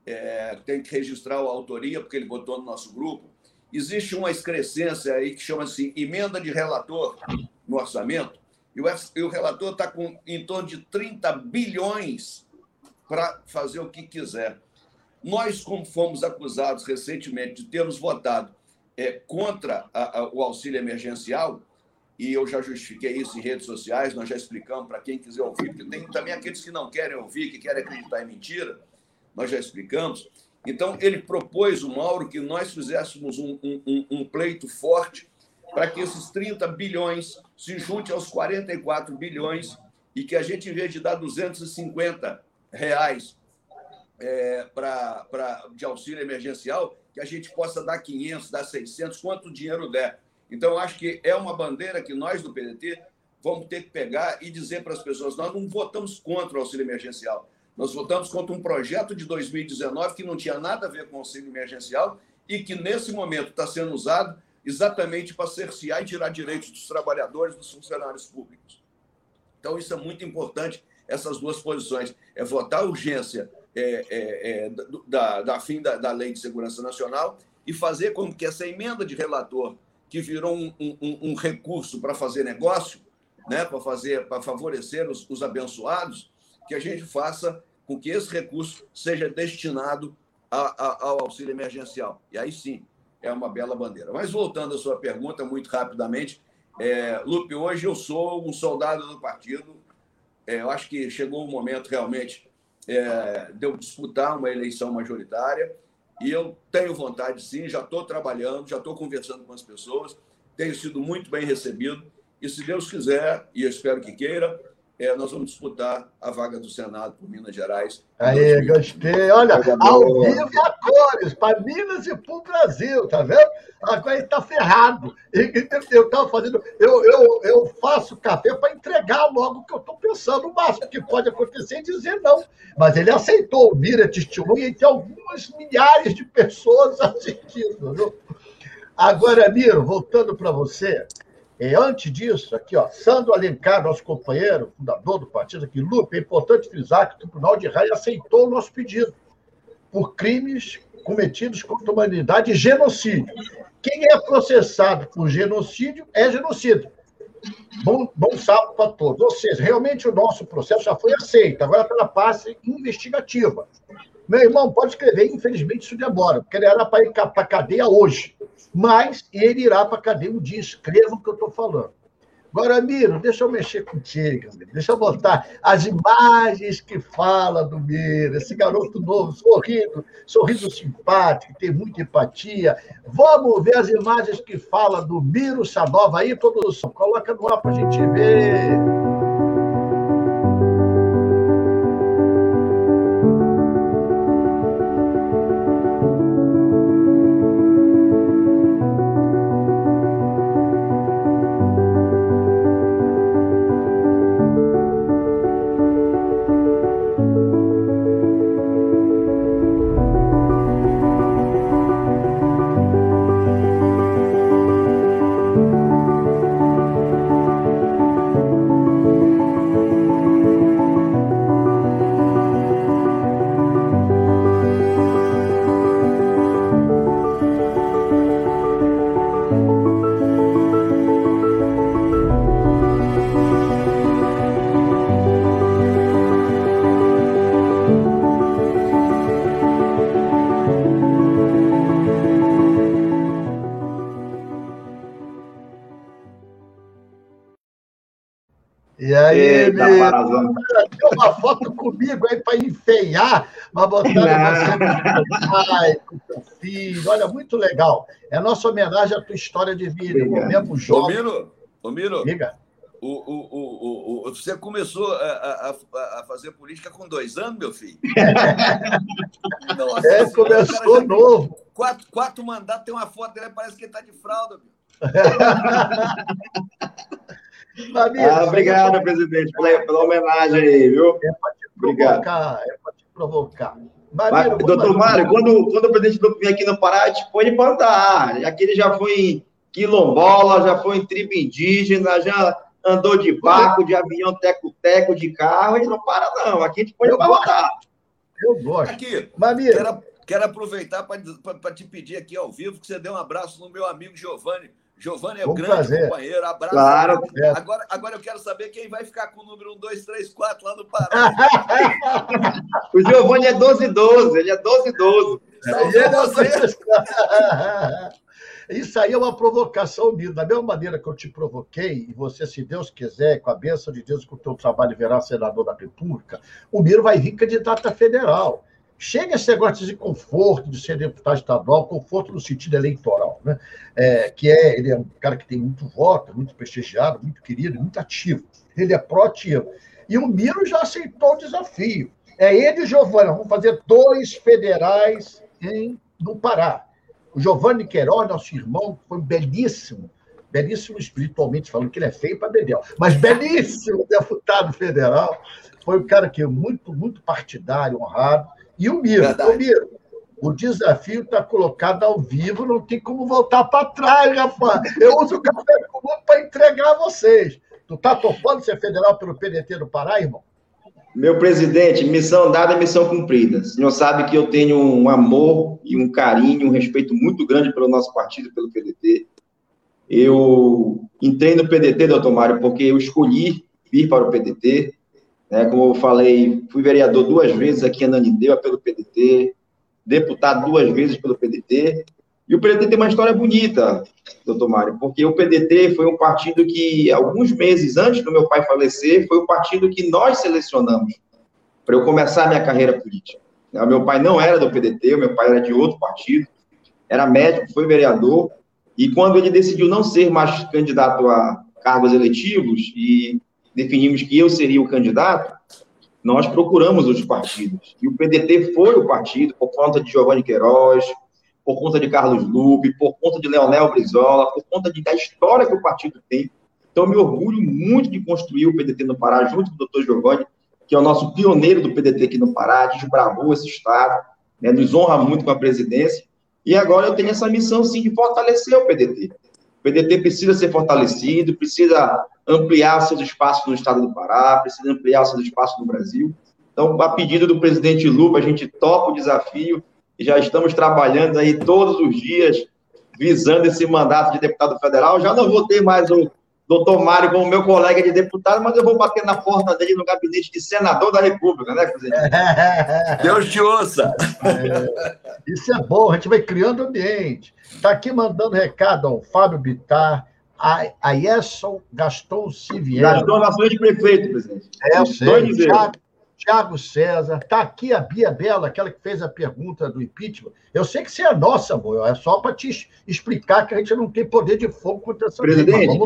É, tem que registrar a autoria, porque ele botou no nosso grupo. Existe uma excrescência aí que chama-se emenda de relator no orçamento, e o, e o relator está com em torno de 30 bilhões para fazer o que quiser. Nós, como fomos acusados recentemente de termos votado é, contra a, a, o auxílio emergencial, e eu já justifiquei isso em redes sociais, nós já explicamos para quem quiser ouvir, porque tem também aqueles que não querem ouvir, que querem acreditar em mentira, nós já explicamos. Então, ele propôs, o Mauro, que nós fizéssemos um, um, um pleito forte para que esses 30 bilhões se junte aos 44 bilhões e que a gente, em vez de dar 250 reais é, pra, pra, de auxílio emergencial, que a gente possa dar 500, dar 600, quanto dinheiro der. Então, acho que é uma bandeira que nós do PDT vamos ter que pegar e dizer para as pessoas: nós não votamos contra o auxílio emergencial, nós votamos contra um projeto de 2019 que não tinha nada a ver com o auxílio emergencial e que, nesse momento, está sendo usado exatamente para cercear e tirar direitos dos trabalhadores, dos funcionários públicos. Então, isso é muito importante, essas duas posições. É votar a urgência é, é, é, da, da fim da, da, Lei de Segurança Nacional e fazer com que essa emenda de relator, que virou um, um, um recurso para fazer negócio, né, para fazer, para favorecer os, os abençoados, que a gente faça com que esse recurso seja destinado a, a, ao auxílio emergencial. E aí sim, é uma bela bandeira. Mas voltando à sua pergunta, muito rapidamente, é, Lupe, hoje eu sou um soldado do partido. É, eu acho que chegou o momento realmente é, de eu disputar uma eleição majoritária. E eu tenho vontade, sim, já estou trabalhando, já estou conversando com as pessoas, tenho sido muito bem recebido. E se Deus quiser, e eu espero que queira, é, nós vamos disputar a vaga do Senado por Minas Gerais. Aí, gostei. Olha, ao vivo e a cores, para Minas e para o Brasil, tá vendo? Agora ele está ferrado. Eu estava fazendo. Eu, eu, eu faço café para entregar logo o que eu estou pensando, o máximo que pode acontecer e dizer não. Mas ele aceitou, vira testemunha e tem algumas milhares de pessoas assistindo. Viu? Agora, Miro, voltando para você, e antes disso, aqui, ó, Sandro Alencar, nosso companheiro, fundador do partido aqui, Lupe, é importante frisar que o Tribunal de Raia aceitou o nosso pedido por crimes cometidos contra a humanidade e genocídio. Quem é processado por genocídio é genocídio. Bom, bom sapo para todos. Ou seja, realmente o nosso processo já foi aceito, agora está na fase investigativa. Meu irmão, pode escrever, infelizmente isso demora, porque ele era para ir para a cadeia hoje mas ele irá para a cadeia um dia. Escreva o que eu estou falando. Agora, Miro, deixa eu mexer contigo, deixa eu botar as imagens que fala do Miro, esse garoto novo, sorrindo, sorrindo simpático, tem muita empatia. Vamos ver as imagens que fala do Miro Sanova aí, produção. Coloca no ar para a gente ver. E aí, Eita, tem uma foto comigo aí para enfeiar, mas botar você pai, com teu filho. Olha, muito legal. É a nossa homenagem à tua história de vida, irmão. Mesmo. Ô, Miro, ô, Miro. Diga. O, o, o, o, você começou a, a, a, fazer política com dois anos, meu filho? Nossa, é, começou novo. Quatro, quatro mandatos, tem uma foto dele, parece que ele está de fralda. ah, obrigado, presidente, pela, pela, homenagem aí, viu? É para te provocar, obrigado. é para te provocar. Mamiro, doutor Mário, quando, quando o presidente do vem aqui no Pará, a gente põe para andar. Aqui ele já foi em quilombola, já foi em tribo indígena, já andou de barco, de avião, teco-teco, de carro, ele não para, não. Aqui a gente pode parar. Eu gosto. Aqui, Mamiro. Quero, quero aproveitar para te pedir aqui ao vivo que você dê um abraço no meu amigo Giovanni. Giovanni é o grande fazer. companheiro, abraço. Claro. Agora, agora eu quero saber quem vai ficar com o número 1, 2, 3, 4 lá no Pará. o Giovanni é 12 12, ele é 12 12. É, você. Isso aí é uma provocação minha. Da mesma maneira que eu te provoquei, e você, se Deus quiser, com a bênção de Deus, com o teu trabalho, verá senador da República, o Miro vai vir candidato a federal. Chega esse negócio de conforto de ser deputado estadual, conforto no sentido eleitoral, né? É, que é, ele é um cara que tem muito voto, muito prestigiado, muito querido, muito ativo. Ele é proativo. E o Miro já aceitou o desafio. É ele e o Giovanni, vamos fazer dois federais em, no Pará. O Giovanni Queiroz, nosso irmão, foi belíssimo, belíssimo espiritualmente falando, que ele é feio para Bedel, mas belíssimo deputado federal. Foi um cara que é muito, muito partidário, honrado. E o Miro, o Miro, o desafio está colocado ao vivo, não tem como voltar para trás, rapaz. Eu uso o café comum para entregar a vocês. Tu tá topando ser federal pelo PDT do Pará, irmão? Meu presidente, missão dada é missão cumprida. O senhor sabe que eu tenho um amor e um carinho, um respeito muito grande pelo nosso partido, pelo PDT. Eu entrei no PDT, doutor Mário, porque eu escolhi vir para o PDT. Né? Como eu falei, fui vereador duas vezes aqui em Ananindeua pelo PDT, deputado duas vezes pelo PDT, e o PDT tem uma história bonita, doutor Mário, porque o PDT foi um partido que, alguns meses antes do meu pai falecer, foi o partido que nós selecionamos para eu começar a minha carreira política. O meu pai não era do PDT, o meu pai era de outro partido, era médico, foi vereador, e quando ele decidiu não ser mais candidato a cargos eletivos e definimos que eu seria o candidato, nós procuramos os partidos. E o PDT foi o partido, por conta de Giovanni Queiroz, por conta de Carlos Lupe, por conta de Leonel Brizola, por conta de, da história que o partido tem. Então, me orgulho muito de construir o PDT no Pará, junto com o doutor Giovanni, que é o nosso pioneiro do PDT aqui no Pará, desbravou esse Estado, né, nos honra muito com a presidência. E agora eu tenho essa missão, sim, de fortalecer o PDT. O PDT precisa ser fortalecido, precisa ampliar seus espaços no Estado do Pará, precisa ampliar seus espaços no Brasil. Então, a pedido do presidente Lula, a gente topa o desafio e já estamos trabalhando aí todos os dias visando esse mandato de deputado federal. Já não vou ter mais o doutor Mário como meu colega de deputado, mas eu vou bater na porta dele no gabinete de senador da República, né, presidente? Deus te ouça! É, isso é bom, a gente vai criando ambiente. Está aqui mandando recado ao Fábio Bittar, a, a Yesson Gaston Siviero. Gaston Nações de Prefeito, presidente. É, eu sei. Thiago, Tiago César, está aqui a Bia Bela, aquela que fez a pergunta do impeachment. Eu sei que você é nossa, amor, é só para te explicar que a gente não tem poder de fogo contra essa Presidente,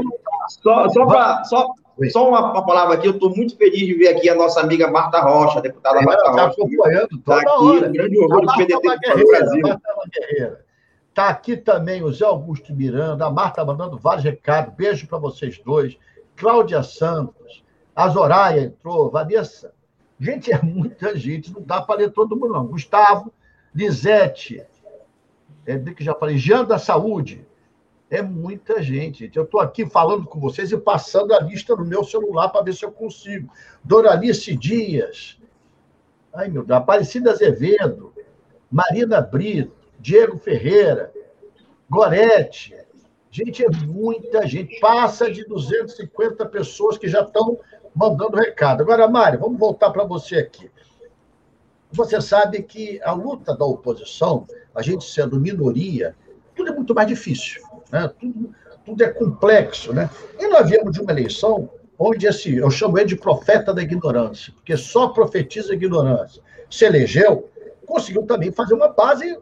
só, só, pra, só, só uma, uma, palavra aqui, eu estou muito feliz de ver aqui a nossa amiga Marta Rocha, deputada é, Marta tá Rocha. Está acompanhando toda tá aqui, hora. grande orgulho do PDT do Brasil. Está aqui também o Zé Augusto Miranda, a Marta mandando vários recados. Beijo para vocês dois. Cláudia Santos, a Zoraia entrou, Vanessa Gente, é muita gente, não dá para ler todo mundo, não. Gustavo, Lisete, é, que já falei, Jean da Saúde. É muita gente, gente. Eu estou aqui falando com vocês e passando a lista no meu celular para ver se eu consigo. Doralice Dias. Ai, meu Deus. Aparecida Azevedo. Marina Brito. Diego Ferreira. Gorete. Gente, é muita gente. Passa de 250 pessoas que já estão mandando recado. Agora, Mário, vamos voltar para você aqui. Você sabe que a luta da oposição, a gente sendo minoria, tudo é muito mais difícil, né? tudo, tudo é complexo. Né? E nós viemos de uma eleição onde assim, eu chamo ele de profeta da ignorância, porque só profetiza ignorância. Se elegeu, conseguiu também fazer uma base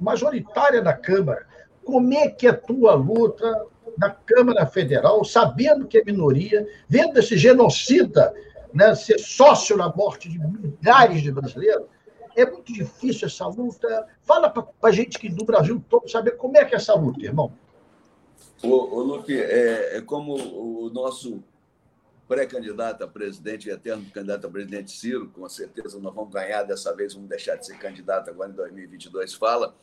majoritária da Câmara. Como é que é a tua luta na Câmara Federal, sabendo que é minoria, vendo esse genocida né, ser sócio na morte de milhares de brasileiros? É muito difícil essa luta. Fala para a gente que do Brasil todo saber como é que é essa luta, irmão. Ô, ô Lupe, é, é como o nosso pré-candidato a presidente eterno candidato a presidente Ciro, com certeza nós vamos ganhar dessa vez, vamos deixar de ser candidato agora em 2022, fala,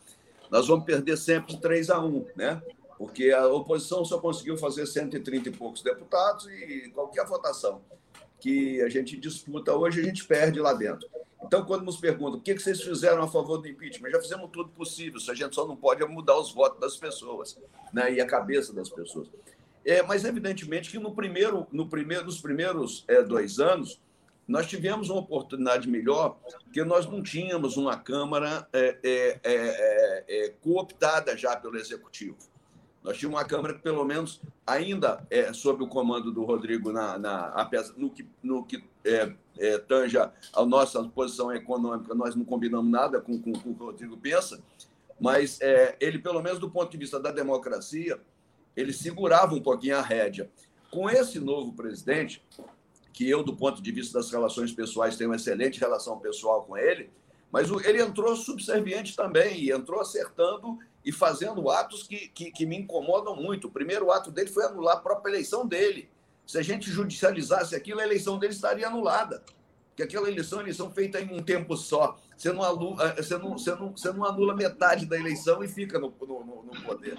nós vamos perder sempre 3 a 1, né? Porque a oposição só conseguiu fazer 130 e poucos deputados e qualquer votação que a gente disputa hoje, a gente perde lá dentro. Então, quando nos perguntam o que vocês fizeram a favor do impeachment, já fizemos tudo possível, a gente só não pode mudar os votos das pessoas né, e a cabeça das pessoas. É, mas, evidentemente, que no primeiro, no primeiro, nos primeiros é, dois anos, nós tivemos uma oportunidade melhor, porque nós não tínhamos uma Câmara é, é, é, é cooptada já pelo Executivo. Nós tínhamos uma Câmara que, pelo menos, ainda sob o comando do Rodrigo, na, na, no que, no que tanja a nossa posição econômica, nós não combinamos nada com, com, com o que o Rodrigo pensa, mas ele, pelo menos do ponto de vista da democracia, ele segurava um pouquinho a rédea. Com esse novo presidente, que eu, do ponto de vista das relações pessoais, tenho uma excelente relação pessoal com ele, mas ele entrou subserviente também, e entrou acertando e fazendo atos que, que, que, me incomodam muito. O primeiro ato dele foi anular a própria eleição dele. Se a gente judicializasse aquilo, a eleição dele estaria anulada. Porque aquela eleição é eleição feita em um tempo só. Você não, anula, você não, você não, você não anula metade da eleição e fica no, no, no poder.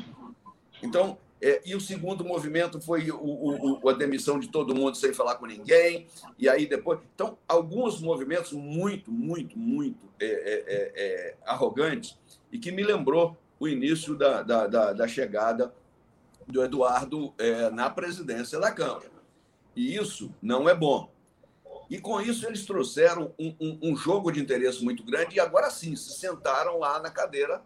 Então, é, e o segundo movimento foi o, o, a demissão de todo mundo sem falar com ninguém. E aí depois. Então, alguns movimentos muito, muito, muito é, é, é, é arrogantes e que me lembrou o início da, da, da, da chegada do Eduardo é, na presidência da Câmara. E isso não é bom. E com isso eles trouxeram um, um, um jogo de interesse muito grande e agora sim se sentaram lá na cadeira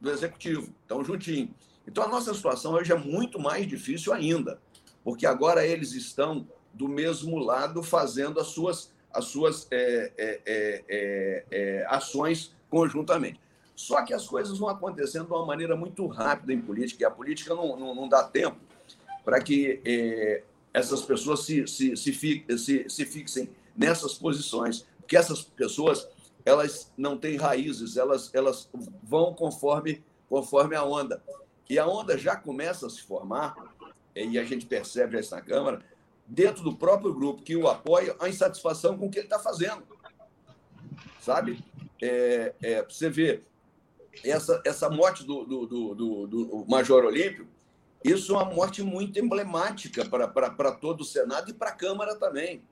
do executivo, estão juntinho. Então, a nossa situação hoje é muito mais difícil ainda, porque agora eles estão do mesmo lado fazendo as suas, as suas é, é, é, é, é ações conjuntamente. Só que as coisas vão acontecendo de uma maneira muito rápida em política, e a política não, não, não dá tempo para que é, essas pessoas se, se, se, se, se fixem nessas posições, porque essas pessoas elas não têm raízes, elas, elas vão conforme, conforme a onda. E a onda já começa a se formar, e a gente percebe isso na Câmara, dentro do próprio grupo que o apoia, a insatisfação com o que ele está fazendo. Sabe? É, é, você vê essa, essa morte do, do, do, do, do Major Olímpio, isso é uma morte muito emblemática para todo o Senado e para a Câmara também.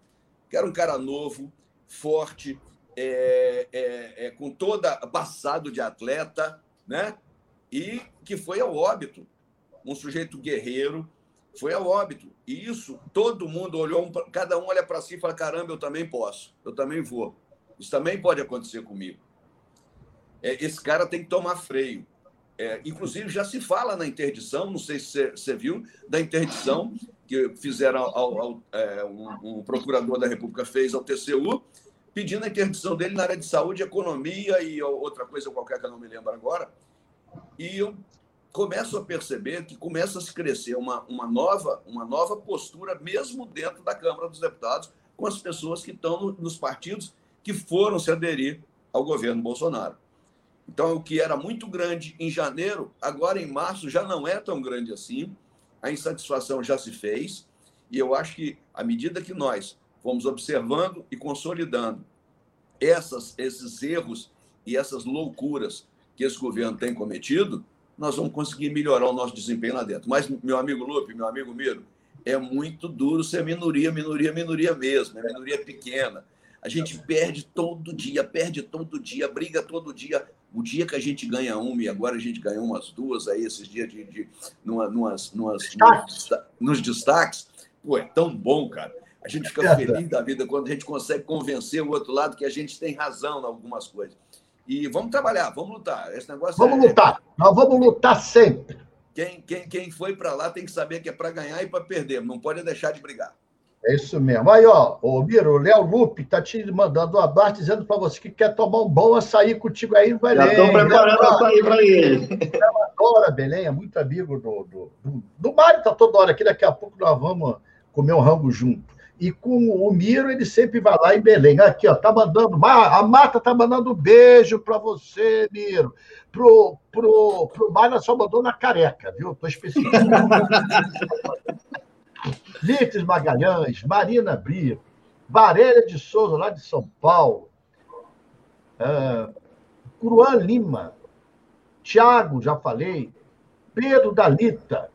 Que era um cara novo, forte, é, é, é, com toda passado de atleta, né? E que foi ao óbito. Um sujeito guerreiro foi ao óbito. E isso, todo mundo olhou, cada um olha para si e fala: caramba, eu também posso, eu também vou. Isso também pode acontecer comigo. É, esse cara tem que tomar freio. É, inclusive, já se fala na interdição, não sei se você viu, da interdição que fizeram ao, ao é, um, um, procurador da República fez ao TCU, pedindo a interdição dele na área de saúde, economia e outra coisa qualquer que eu não me lembro agora, e eu começo a perceber que começa a se crescer uma, uma, nova, uma nova postura, mesmo dentro da Câmara dos Deputados, com as pessoas que estão no, nos partidos que foram se aderir ao governo Bolsonaro. Então, o que era muito grande em janeiro, agora em março já não é tão grande assim, a insatisfação já se fez, e eu acho que, à medida que nós vamos observando e consolidando essas, esses erros e essas loucuras que esse governo tem cometido, nós vamos conseguir melhorar o nosso desempenho lá dentro. Mas, meu amigo Lupe, meu amigo Miro, é muito duro ser minoria, minoria, minoria mesmo, é minoria pequena. A gente perde todo dia, perde todo dia, briga todo dia. O dia que a gente ganha uma, e agora a gente ganhou umas duas aí, esses dias de, de numa, numas, numas, nos, nos destaques, pô, é tão bom, cara. A gente fica é, feliz da vida quando a gente consegue convencer o outro lado que a gente tem razão em algumas coisas. E vamos trabalhar, vamos lutar. Esse negócio vamos é... lutar, nós vamos lutar sempre. Quem, quem, quem foi para lá tem que saber que é para ganhar e para perder, não pode deixar de brigar. É isso mesmo. Aí, ó, ô Miro, o Léo Lupe tá te mandando um abraço, dizendo para você que quer tomar um bom açaí contigo aí no Belém. Já estou preparando Léo, açaí para ele. Ela adora Belém, é muito amigo do, do, do, do Mário, tá toda hora aqui, daqui a pouco nós vamos comer um rango junto. E com o Miro, ele sempre vai lá em Belém. Aqui, ó, tá mandando. A Marta tá mandando um beijo para você, Miro. Pro, pro, pro Mário, só mandou na careca, viu? Tô especificando. Lites Magalhães, Marina Brito, Varela de Souza, lá de São Paulo, uh, Curuan Lima, Tiago, já falei, Pedro Dalita,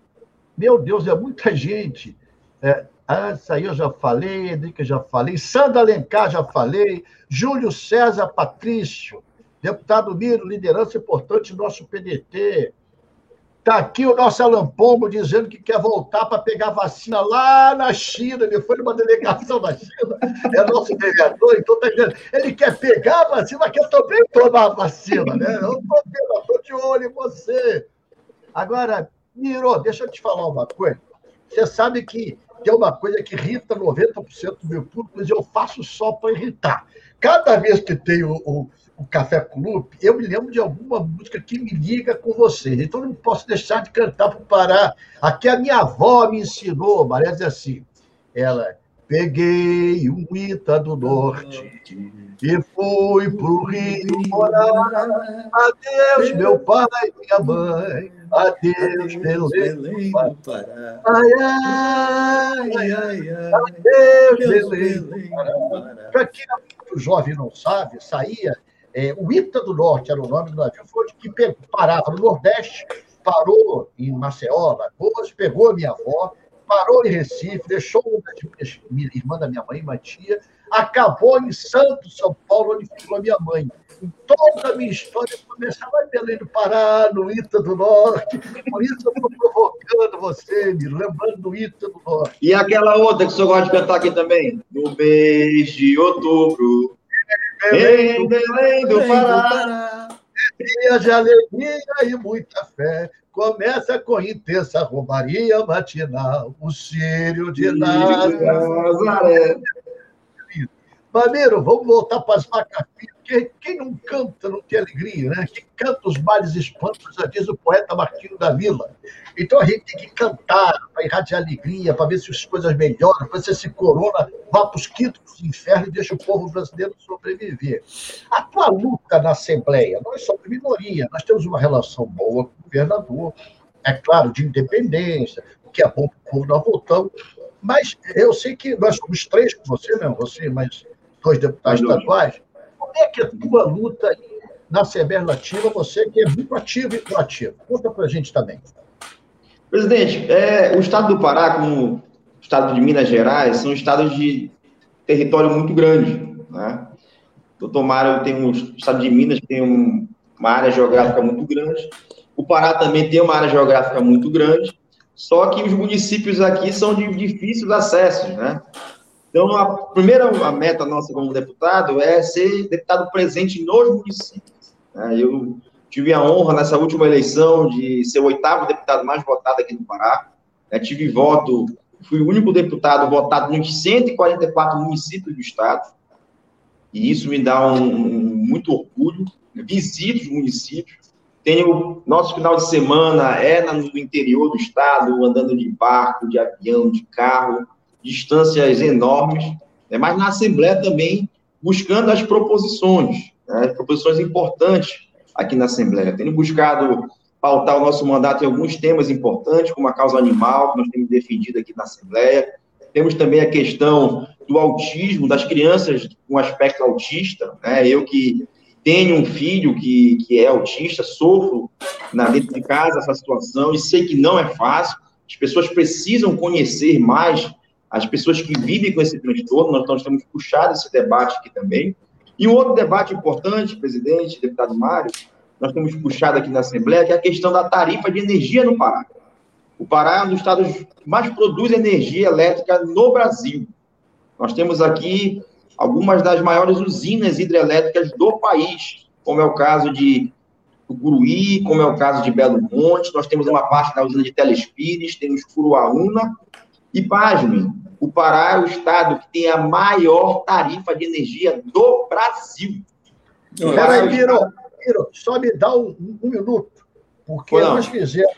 meu Deus, é muita gente. É, essa aí eu já falei, Henrique já falei, Sandra Alencar já falei, Júlio César Patrício, deputado Miro, liderança importante do nosso PDT, Está aqui o nosso Alan Pombo dizendo que quer voltar para pegar vacina lá na China. Ele foi numa delegação da China, é nosso vereador, então tá dizendo, ele quer pegar a vacina, quer também tomar a vacina, né? Eu estou de olho em você. Agora, Miro, deixa eu te falar uma coisa. Você sabe que tem uma coisa que irrita 90% do meu público, mas eu faço só para irritar. Cada vez que tem o, o o Café Clube, eu me lembro de alguma música que me liga com vocês. Então não posso deixar de cantar para parar. Aqui a minha avó me ensinou, Maria diz assim, ela, peguei um Ita do Norte e fui pro Rio morar. Adeus, meu pai, minha mãe. Adeus, Belém do Pará. Ai, ai, ai, ai. Adeus, Belém. Para quem o jovem não sabe, saía é, o Ita do Norte era o nome do navio, foi que parava no Nordeste, parou em Maceió, Lagoas, pegou a minha avó, parou em Recife, deixou uma das minhas, irmã da minha mãe, uma tia, acabou em Santos, São Paulo, onde ficou a minha mãe. Em toda a minha história começava em Belém do Pará, no Ita do Norte. Por isso eu estou provocando você, me lembrando do Ita do Norte. E aquela outra que o senhor gosta de cantar aqui também? No mês de outubro, em Belém do Pará. Dia de alegria e muita fé. Começa com intensa romaria matinal. O Sírio de Nazaré. Maneiro, vamos voltar para as macaquinhas. Quem, quem não canta não tem alegria, né? Quem canta os males espantos, já diz o poeta Martinho da Vila. Então a gente tem que cantar para irradiar alegria, para ver se as coisas melhoram, para ver se esse corona vá para os quintos do inferno e deixa o povo brasileiro sobreviver. A tua luta na Assembleia, nós somos minoria, nós temos uma relação boa com o governador, é claro, de independência, o que é bom para o povo, nós voltamos, mas eu sei que nós somos três com você, não, você, mas dois deputados estaduais. Como é que é a tua luta na Assembleia Legislativa, você que é muito ativo e proativo? Conta para a gente também. Presidente, é, o estado do Pará, como o estado de Minas Gerais, são estados de território muito grande. Né? Doutor Mário tem um o estado de Minas tem um, uma área geográfica muito grande. O Pará também tem uma área geográfica muito grande. Só que os municípios aqui são de difíceis acessos, né? Então, a primeira a meta nossa como deputado é ser deputado presente nos municípios. Né? Eu Tive a honra nessa última eleição de ser o oitavo deputado mais votado aqui no Pará. É, tive voto, fui o único deputado votado nos 144 municípios do estado. E isso me dá um, um muito orgulho. Visito os municípios. Tenho nosso final de semana é no interior do estado, andando de barco, de avião, de carro, distâncias enormes. Né? Mas na Assembleia também buscando as proposições, né? proposições importantes aqui na Assembleia. Tendo buscado pautar o nosso mandato em alguns temas importantes, como a causa animal, que nós temos defendido aqui na Assembleia. Temos também a questão do autismo, das crianças com aspecto autista. Né? Eu que tenho um filho que, que é autista, sofro na, dentro de casa essa situação e sei que não é fácil. As pessoas precisam conhecer mais as pessoas que vivem com esse transtorno. Nós, temos puxado esse debate aqui também. E um outro debate importante, presidente, deputado Mário, nós temos puxado aqui na Assembleia, que é a questão da tarifa de energia no Pará. O Pará é um dos estados que mais produz energia elétrica no Brasil. Nós temos aqui algumas das maiores usinas hidrelétricas do país, como é o caso de Curuí, como é o caso de Belo Monte, nós temos uma parte da usina de Telespires, temos Curuaúna, e pasmem, o Pará é o estado que tem a maior tarifa de energia do Brasil. Peraí, Miro, Miro, só me dá um, um minuto, porque nós fizemos,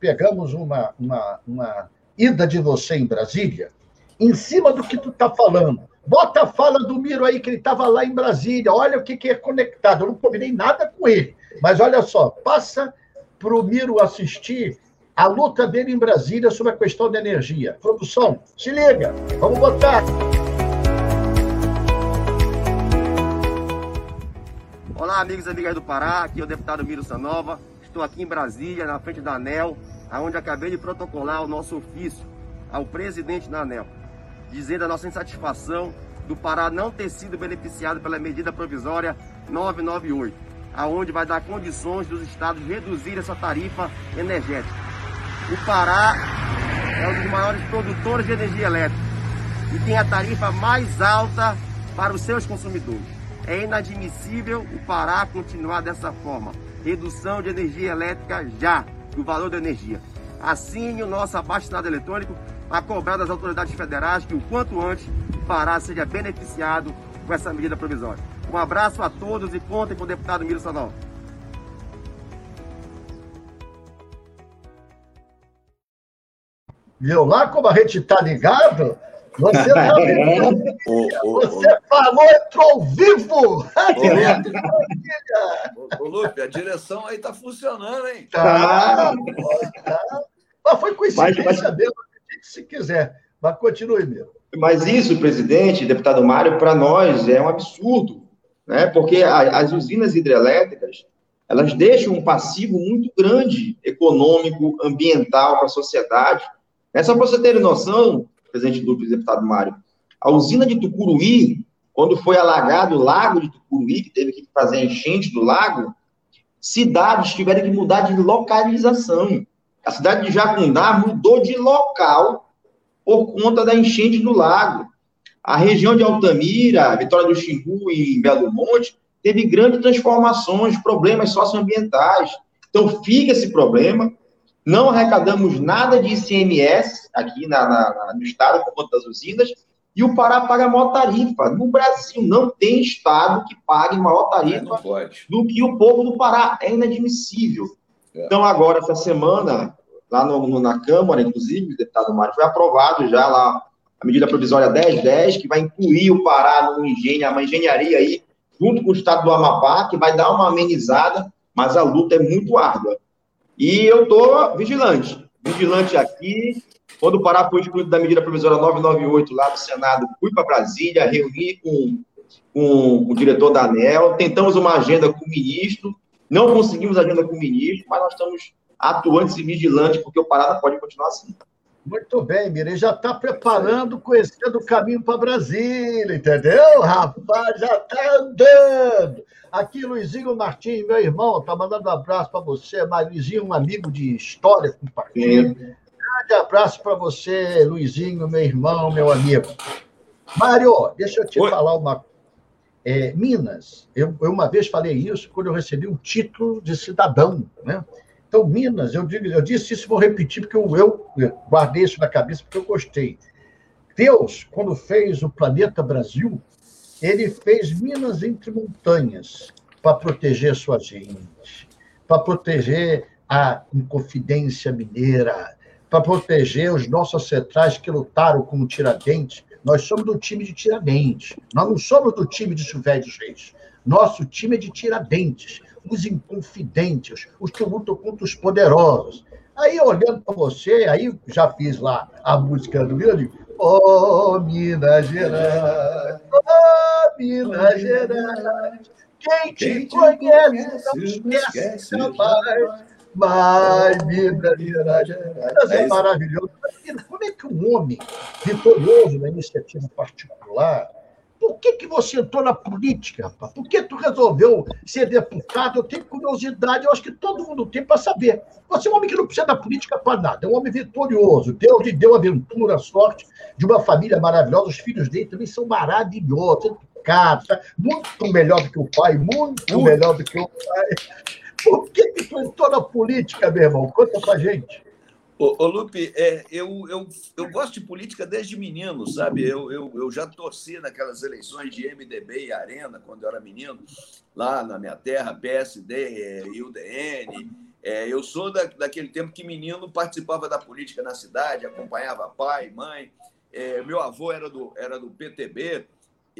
pegamos uma, uma, uma ida de você em Brasília, em cima do que tu está falando. Bota a fala do Miro aí, que ele estava lá em Brasília. Olha o que, que é conectado. Eu não combinei nada com ele. Mas olha só, passa para o Miro assistir a luta dele em Brasília sobre a questão da energia. Produção, se liga, vamos botar. Olá, amigos e amigas do Pará, aqui é o deputado Miro Sanova. Estou aqui em Brasília, na frente da ANEL, onde acabei de protocolar o nosso ofício ao presidente da ANEL, dizendo a nossa insatisfação do Pará não ter sido beneficiado pela medida provisória 998, aonde vai dar condições dos estados reduzirem essa tarifa energética. O Pará é um dos maiores produtores de energia elétrica e tem a tarifa mais alta para os seus consumidores. É inadmissível o Pará continuar dessa forma. Redução de energia elétrica já, do valor da energia. Assine o nosso abaixo eletrônico para cobrar das autoridades federais que o quanto antes o Pará seja beneficiado com essa medida provisória. Um abraço a todos e contem com o deputado Miro Sanol. Viu lá como a gente está ligado? Você tá Você falou, entrou ao vivo! Ô, ô, Lupe, a direção aí está funcionando, hein? Tá, tá. Mas foi coincidência mas, mas... mesmo, se quiser. Mas continue mesmo. Mas isso, presidente, deputado Mário, para nós é um absurdo, né? porque as usinas hidrelétricas elas deixam um passivo muito grande econômico, ambiental para a sociedade é só para você ter noção, presidente do deputado Mário, a usina de Tucuruí, quando foi alagado o lago de Tucuruí, que teve que fazer a enchente do lago, cidades tiveram que mudar de localização. A cidade de Jacundá mudou de local por conta da enchente do lago. A região de Altamira, Vitória do Xingu e Belo Monte, teve grandes transformações, problemas socioambientais. Então, fica esse problema não arrecadamos nada de ICMS aqui na, na, no estado por conta das usinas, e o Pará paga maior tarifa. No Brasil, não tem estado que pague maior tarifa do que o povo do Pará. É inadmissível. É. Então, agora, essa semana, lá no, no, na Câmara, inclusive, o deputado Mário, foi aprovado já lá a medida provisória 1010, que vai incluir o Pará numa engenharia, uma engenharia aí, junto com o estado do Amapá, que vai dar uma amenizada, mas a luta é muito árdua. E eu estou vigilante. Vigilante aqui. Quando o Pará foi excluído da medida provisória 998 lá do Senado, fui para Brasília, reuni com, com o diretor da ANEL, tentamos uma agenda com o ministro, não conseguimos agenda com o ministro, mas nós estamos atuantes e vigilantes, porque o Pará pode continuar assim. Muito bem, Mira, já está preparando, conhecendo o caminho para Brasília, entendeu? Rapaz, já está andando. Aqui, Luizinho Martins, meu irmão, tá mandando um abraço para você. Mas Luizinho, um amigo de história com o partido. Grande abraço para você, Luizinho, meu irmão, meu amigo. Mário, deixa eu te Oi. falar uma coisa. É, Minas, eu, eu, uma vez falei isso quando eu recebi um título de cidadão, né? Então, Minas, eu, digo, eu disse isso, vou repetir, porque eu, eu guardei isso na cabeça, porque eu gostei. Deus, quando fez o planeta Brasil, ele fez minas entre montanhas para proteger sua gente, para proteger a Inconfidência Mineira, para proteger os nossos ancestrais que lutaram com o Tiradentes. Nós somos do time de Tiradentes. Nós não somos do time de Silvério Reis. Nosso time é de Tiradentes, os inconfidentes, os que lutam contra os poderosos. Aí, olhando para você, aí já fiz lá a música do William, Oh, Minas Gerais, oh, Minas Gerais, quem te conhece não esquece jamais. Mas Minas Gerais, é, é maravilhoso. Como é que um homem vitorioso na iniciativa particular por que, que você entrou na política, rapaz? Por que tu resolveu ser deputado? Eu tenho curiosidade, eu acho que todo mundo tem para saber. Você é um homem que não precisa da política para nada, é um homem vitorioso. Deus lhe deu aventura, sorte de uma família maravilhosa. Os filhos dele também são maravilhosos, educados, tá? muito melhor do que o pai, muito melhor do que o pai. Por que, que tu entrou na política, meu irmão? Conta pra gente. Ô, ô Lupe, é, eu, eu, eu gosto de política desde menino, sabe? Eu, eu, eu já torci naquelas eleições de MDB e Arena, quando eu era menino, lá na minha terra, PSD é, UDN. É, eu sou da, daquele tempo que menino participava da política na cidade, acompanhava pai, mãe. É, meu avô era do, era do PTB,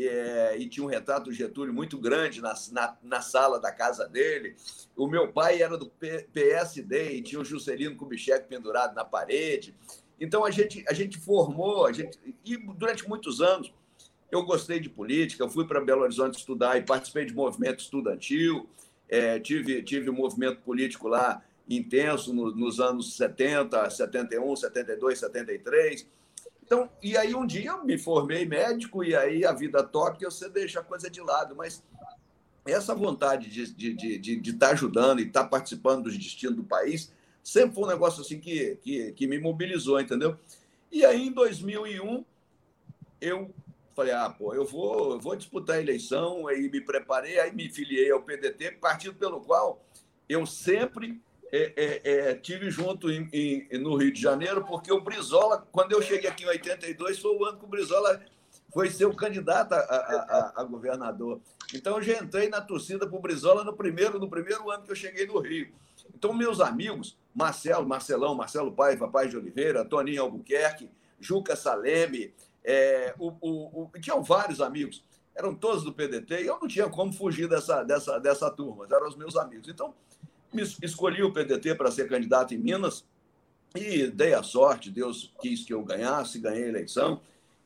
é, e tinha um retrato do Getúlio muito grande na, na, na, sala da casa dele. O meu pai era do P, PSD e tinha o Juscelino Kubitschek pendurado na parede. Então a gente, a gente formou, a gente, e durante muitos anos eu gostei de política, fui para Belo Horizonte estudar e participei de movimento estudantil, é, tive, tive um movimento político lá intenso no, nos anos 70, 71, 72, 73. Então, e aí um dia eu me formei médico e aí a vida toca e você deixa a coisa de lado, mas essa vontade de, de, de, de, de estar ajudando e estar participando dos destinos do país sempre foi um negócio assim que, que, que me mobilizou, entendeu? E aí, em 2001, eu falei, ah, pô, eu vou, eu vou disputar a eleição, aí me preparei, aí me filiei ao PDT, partido pelo qual eu sempre é, é, é, tive junto em, em, no Rio de Janeiro, porque o Brizola, quando eu cheguei aqui em 82, foi o ano que o Brizola foi ser o candidato a, a, a, a governador. Então, eu já entrei na torcida para o Brizola no primeiro, no primeiro ano que eu cheguei no Rio. Então, meus amigos, Marcelo, Marcelão, Marcelo Paiva, Paz de Oliveira, Toninho Albuquerque, Juca Saleme, é, o, o, o, tinham vários amigos, eram todos do PDT, e eu não tinha como fugir dessa, dessa, dessa turma, eram os meus amigos. Então, escolhi o PDT para ser candidato em Minas e dei a sorte, Deus quis que eu ganhasse, ganhei a eleição.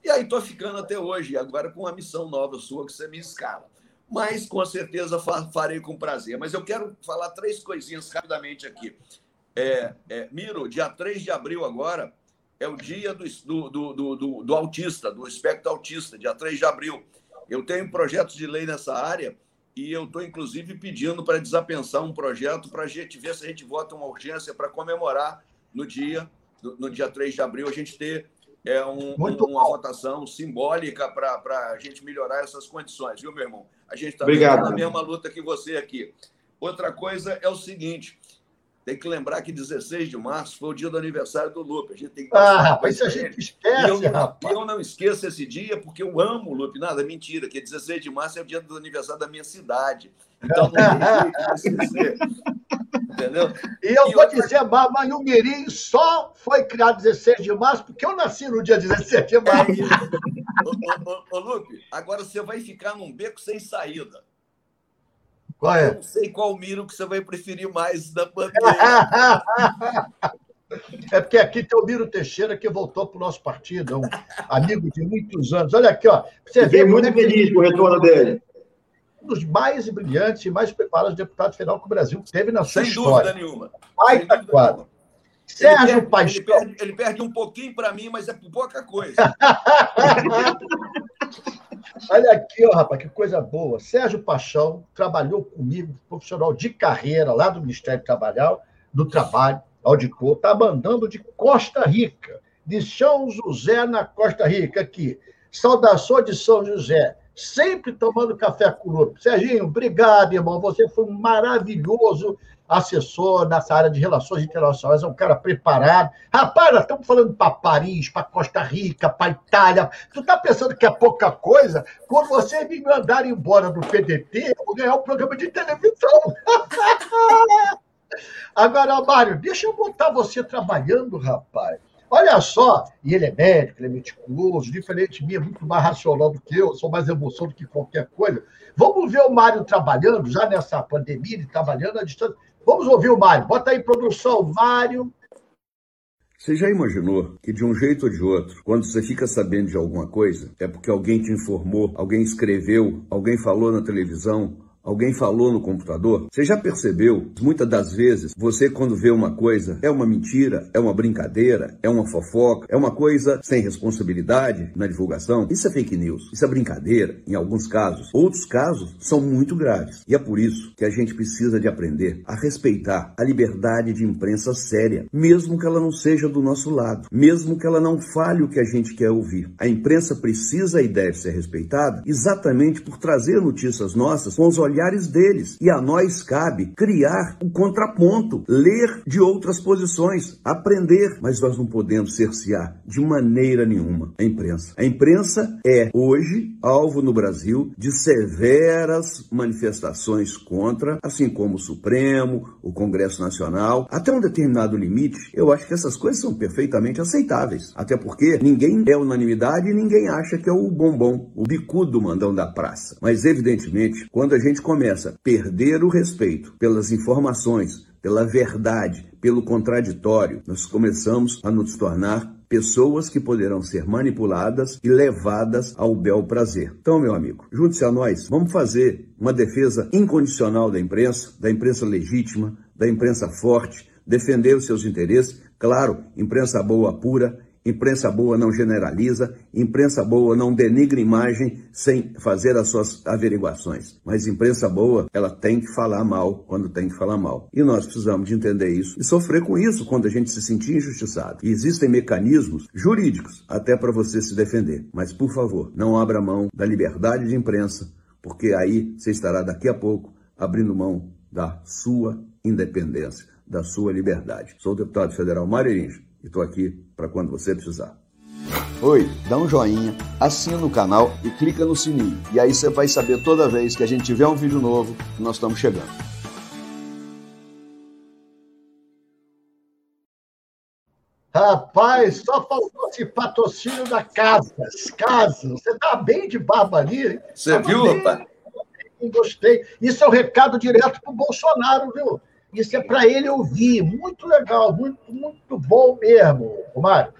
E aí estou ficando até hoje, agora com uma missão nova sua que você me escala. Mas com certeza farei com prazer. Mas eu quero falar três coisinhas rapidamente aqui. É, é, Miro, dia 3 de abril agora é o dia do, do, do, do, do autista, do espectro autista, dia 3 de abril. Eu tenho projetos de lei nessa área e eu estou, inclusive, pedindo para desapensar um projeto para a gente ver se a gente vota uma urgência para comemorar no dia, no dia 3 de abril, a gente ter é, um, uma votação simbólica para a gente melhorar essas condições, viu, meu irmão? A gente está na mesma luta que você aqui. Outra coisa é o seguinte: tem que lembrar que 16 de março foi o dia do aniversário do Lupe. A gente tem que ah, rapaz, isso a gente esquece, e eu, rapaz. Eu não esqueço esse dia porque eu amo o Lupe. Nada, mentira, que 16 de março é o dia do aniversário da minha cidade. Então não tem jeito de esquecer. Entendeu? E eu e vou outra... dizer, mas o Mirim só foi criado 16 de março porque eu nasci no dia 16 de março. É ô, ô, ô, ô, Lupe, agora você vai ficar num beco sem saída. Qual é? Eu não sei qual miro que você vai preferir mais da bandeira. É porque aqui tem o Miro Teixeira, que voltou para o nosso partido, é um amigo de muitos anos. Olha aqui, ó. Você vê muito é feliz com o retorno dele. Um dos mais brilhantes e mais preparados deputados federal que o Brasil teve na sua Sem história. Sem dúvida nenhuma. Ai, tá quadro. Sérgio Paixão. Ele perde, ele perde um pouquinho para mim, mas é por pouca coisa. Olha aqui, ó, rapaz, que coisa boa. Sérgio Paixão trabalhou comigo, profissional de carreira lá do Ministério do Trabalho, do Trabalho, auditor, está mandando de Costa Rica, de São José, na Costa Rica, aqui. Saudação de São José, sempre tomando café com. Serginho, obrigado, irmão. Você foi um maravilhoso assessor nessa área de relações internacionais, é um cara preparado. Rapaz, nós estamos falando para Paris, para Costa Rica, para Itália. Tu está pensando que é pouca coisa? Quando você me mandar embora do PDT, eu vou ganhar um programa de televisão. Agora, Mário, deixa eu botar você trabalhando, rapaz. Olha só, e ele é médico, ele é meticuloso, diferente de mim, é muito mais racional do que eu, sou mais emoção do que qualquer coisa. Vamos ver o Mário trabalhando, já nessa pandemia, ele trabalhando à distância. Vamos ouvir o Mário. Bota aí, produção. Mário. Você já imaginou que de um jeito ou de outro, quando você fica sabendo de alguma coisa, é porque alguém te informou, alguém escreveu, alguém falou na televisão, Alguém falou no computador? Você já percebeu? Muitas das vezes, você quando vê uma coisa, é uma mentira, é uma brincadeira, é uma fofoca, é uma coisa sem responsabilidade na divulgação. Isso é fake news, isso é brincadeira, em alguns casos. Outros casos são muito graves. E é por isso que a gente precisa de aprender a respeitar a liberdade de imprensa séria, mesmo que ela não seja do nosso lado, mesmo que ela não fale o que a gente quer ouvir. A imprensa precisa e deve ser respeitada exatamente por trazer notícias nossas com os olhos olhares deles. E a nós cabe criar o contraponto, ler de outras posições, aprender. Mas nós não podemos cercear de maneira nenhuma a imprensa. A imprensa é, hoje, alvo no Brasil de severas manifestações contra, assim como o Supremo, o Congresso Nacional. Até um determinado limite, eu acho que essas coisas são perfeitamente aceitáveis. Até porque ninguém é unanimidade e ninguém acha que é o bombom, o bicudo mandão da praça. Mas, evidentemente, quando a gente começa a perder o respeito pelas informações, pela verdade, pelo contraditório, nós começamos a nos tornar pessoas que poderão ser manipuladas e levadas ao bel prazer. Então, meu amigo, junte-se a nós, vamos fazer uma defesa incondicional da imprensa, da imprensa legítima, da imprensa forte, defender os seus interesses, claro, imprensa boa, pura, Imprensa boa não generaliza, imprensa boa não denigra imagem sem fazer as suas averiguações. Mas imprensa boa, ela tem que falar mal quando tem que falar mal. E nós precisamos de entender isso e sofrer com isso quando a gente se sentir injustiçado. E existem mecanismos jurídicos até para você se defender. Mas, por favor, não abra mão da liberdade de imprensa, porque aí você estará daqui a pouco abrindo mão da sua independência, da sua liberdade. Sou o deputado federal Mário Eringe e estou aqui para quando você precisar. Oi, dá um joinha, assina o canal e clica no sininho. E aí você vai saber toda vez que a gente tiver um vídeo novo que nós estamos chegando. Rapaz, só faltou esse patrocínio da Casas. Casas, você tá bem de barba ali. Você viu, bem, rapaz? Gostei. Isso é um recado direto para o Bolsonaro, viu? Isso é para ele ouvir. Muito legal, muito, muito bom mesmo, Mário.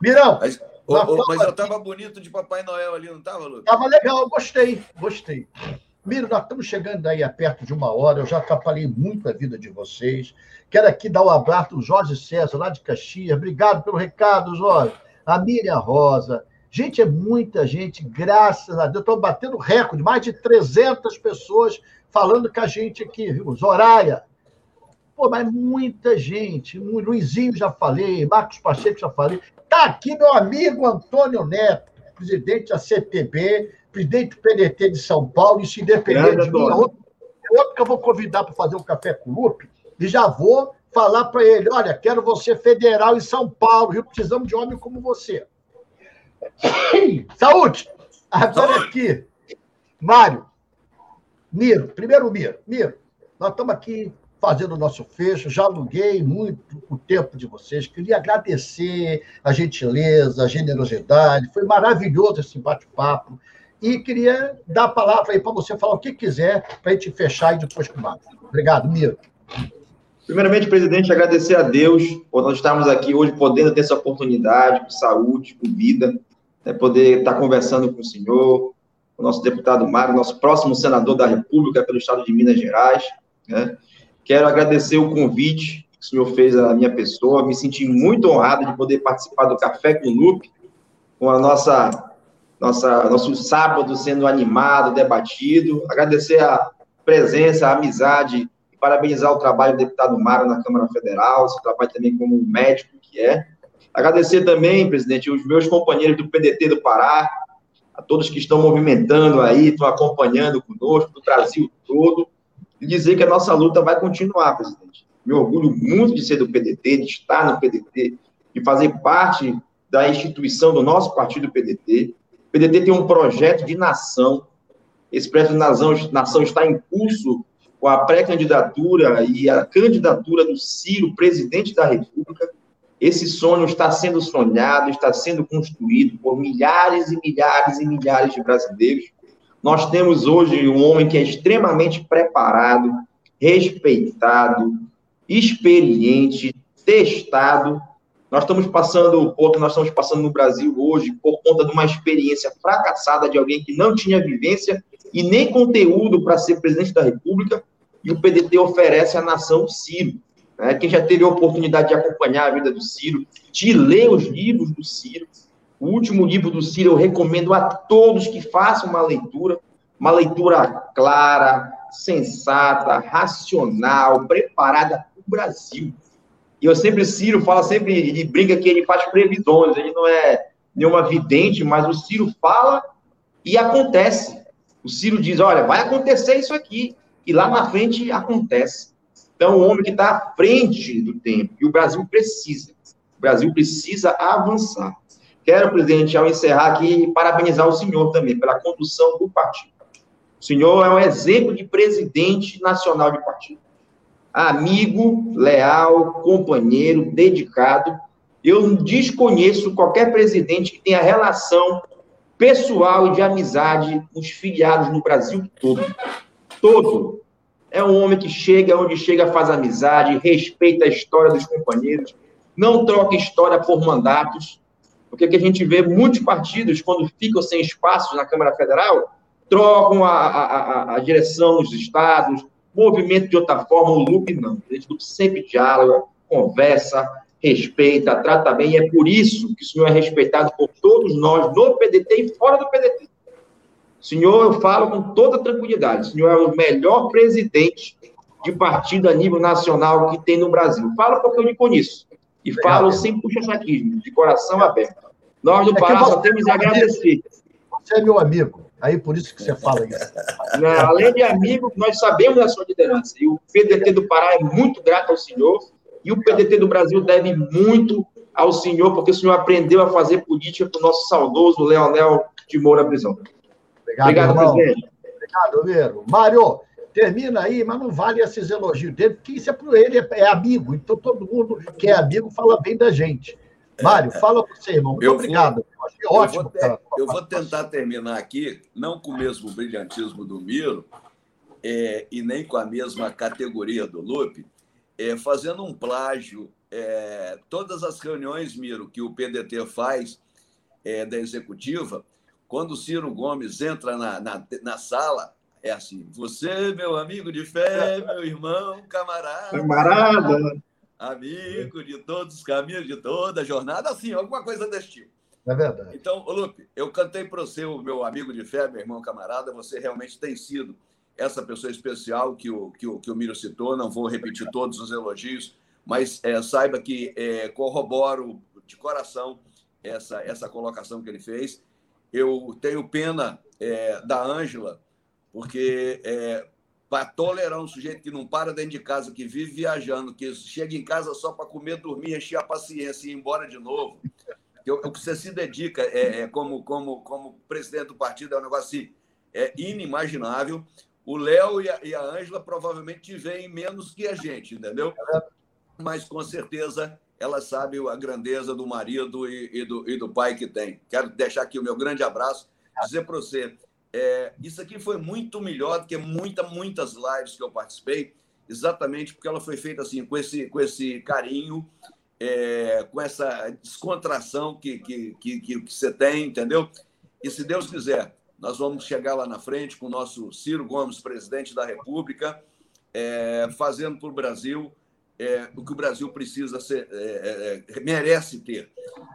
Mirão. Mas, mas eu estava bonito de Papai Noel ali, não estava, Lucas? Estava legal, gostei, gostei. Miro, nós estamos chegando aí a perto de uma hora, eu já atrapalhei muito a vida de vocês. Quero aqui dar um abraço ao Jorge César, lá de Caxias. Obrigado pelo recado, Jorge. A Miriam Rosa. Gente, é muita gente, graças a Deus. Estou batendo recorde, mais de 300 pessoas falando com a gente aqui, viu? Zoraia, Pô, mas muita gente, Luizinho já falei, Marcos Pacheco já falei. Está aqui meu amigo Antônio Neto, presidente da CTB, presidente do PDT de São Paulo, isso independente de mim. Outro, outro que eu vou convidar para fazer um café com o Lupe, e já vou falar para ele: olha, quero você federal em São Paulo, Rio, precisamos de homem como você. Saúde! Agora aqui, Mário, Miro, primeiro Miro, Miro, nós estamos aqui fazendo o nosso fecho. Já aluguei muito o tempo de vocês. Queria agradecer a gentileza, a generosidade. Foi maravilhoso esse bate-papo. E queria dar a palavra aí para você falar o que quiser para a gente fechar e depois com o. Obrigado, Miro. Primeiramente, presidente, agradecer a Deus por nós estarmos aqui hoje podendo ter essa oportunidade, com saúde, com vida, né, poder estar conversando com o senhor, o nosso deputado Mário, nosso próximo senador da República pelo Estado de Minas Gerais. Né? Quero agradecer o convite que o senhor fez à minha pessoa. Me senti muito honrado de poder participar do Café com o Lupe, com a nossa, nossa nosso sábado sendo animado, debatido. Agradecer a presença, a amizade e parabenizar o trabalho do deputado Mário na Câmara Federal, seu trabalho também como médico que é. Agradecer também, presidente, os meus companheiros do PDT do Pará, a todos que estão movimentando aí, estão acompanhando conosco, do Brasil todo e dizer que a nossa luta vai continuar, presidente. Me orgulho muito de ser do PDT, de estar no PDT, de fazer parte da instituição do nosso partido PDT. O PDT tem um projeto de nação. Esse projeto de nação, nação está em curso com a pré-candidatura e a candidatura do Ciro, presidente da República. Esse sonho está sendo sonhado, está sendo construído por milhares e milhares e milhares de brasileiros nós temos hoje um homem que é extremamente preparado, respeitado, experiente, testado. Nós estamos passando o que nós estamos passando no Brasil hoje por conta de uma experiência fracassada de alguém que não tinha vivência e nem conteúdo para ser presidente da República, e o PDT oferece à nação o Ciro. Né? Quem já teve a oportunidade de acompanhar a vida do Ciro, de ler os livros do Ciro, o último livro do Ciro eu recomendo a todos que façam uma leitura, uma leitura clara, sensata, racional, preparada para o Brasil. E eu sempre, Ciro fala sempre, ele brinca que ele faz previsões, ele não é nenhuma vidente, mas o Ciro fala e acontece. O Ciro diz: olha, vai acontecer isso aqui. E lá na frente acontece. Então, o homem que está à frente do tempo. E o Brasil precisa. O Brasil precisa avançar. Quero, presidente, ao encerrar aqui, parabenizar o senhor também pela condução do partido. O senhor é um exemplo de presidente nacional de partido. Amigo, leal, companheiro, dedicado. Eu desconheço qualquer presidente que tenha relação pessoal e de amizade com os filiados no Brasil todo. Todo. É um homem que chega onde chega, faz amizade, respeita a história dos companheiros, não troca história por mandatos, porque que a gente vê muitos partidos, quando ficam sem espaços na Câmara Federal, trocam a, a, a, direção nos estados, movimento de outra forma, o Lupe não. O Lupe sempre dialoga, conversa, respeita, trata bem, e é por isso que o senhor é respeitado por todos nós, no PDT e fora do PDT. Senhor, eu falo com toda tranquilidade, o senhor é o melhor presidente de partido a nível nacional que tem no Brasil. Falo porque eu lhe conheço. E falo sem puxa-saquismo, de coração aberto. Nós do é Pará só temos a agradecer. Você é meu amigo. Aí por isso que você fala isso. Não, além de amigo, nós sabemos da sua liderança. E o PDT do Pará é muito grato ao senhor. E o PDT do Brasil deve muito ao senhor, porque o senhor aprendeu a fazer política com o nosso saudoso Leonel de Moura Prisão. Obrigado, Obrigado presidente. Obrigado, Vero. Mário, termina aí, mas não vale esses elogios dele, porque isso é para ele, é, é amigo. Então todo mundo que é amigo fala bem da gente. Mário, fala para você, irmão. Muito eu obrigado. Vou, achei ótimo. Eu vou, ter, eu vou, tentar terminar aqui, não com o mesmo brilhantismo do Miro, é, e nem com a mesma categoria do Lupe, é, fazendo um plágio. É, todas as reuniões, Miro, que o PDT faz é, da executiva, quando o Ciro Gomes entra na, na, na sala, é assim: você, meu amigo de fé, meu irmão, camarada. Camarada amigo de todos os caminhos, de toda a jornada, assim, alguma coisa desse tipo. É verdade. Então, Lupe, eu cantei para você, o meu amigo de fé, meu irmão camarada, você realmente tem sido essa pessoa especial que o, que o, que o Miro citou, não vou repetir todos os elogios, mas é, saiba que é, corroboro de coração essa, essa colocação que ele fez. Eu tenho pena é, da Ângela, porque é, para tolerar um sujeito que não para dentro de casa, que vive viajando, que chega em casa só para comer, dormir, encher a paciência e ir embora de novo. O que você se dedica é, é, como, como, como presidente do partido é um negócio assim, é inimaginável. O Léo e a Ângela provavelmente te veem menos que a gente, entendeu? Mas com certeza ela sabe a grandeza do marido e, e, do, e do pai que tem. Quero deixar aqui o meu grande abraço, dizer para você é, isso aqui foi muito melhor do que muita, muitas lives que eu participei, exatamente porque ela foi feita assim, com esse, com esse carinho, é, com essa descontração que, que, que, que, você tem, entendeu? E se Deus quiser, nós vamos chegar lá na frente com o nosso Ciro Gomes, presidente da República, é, fazendo para o Brasil é, o que o Brasil precisa ser, é, é, é, merece ter,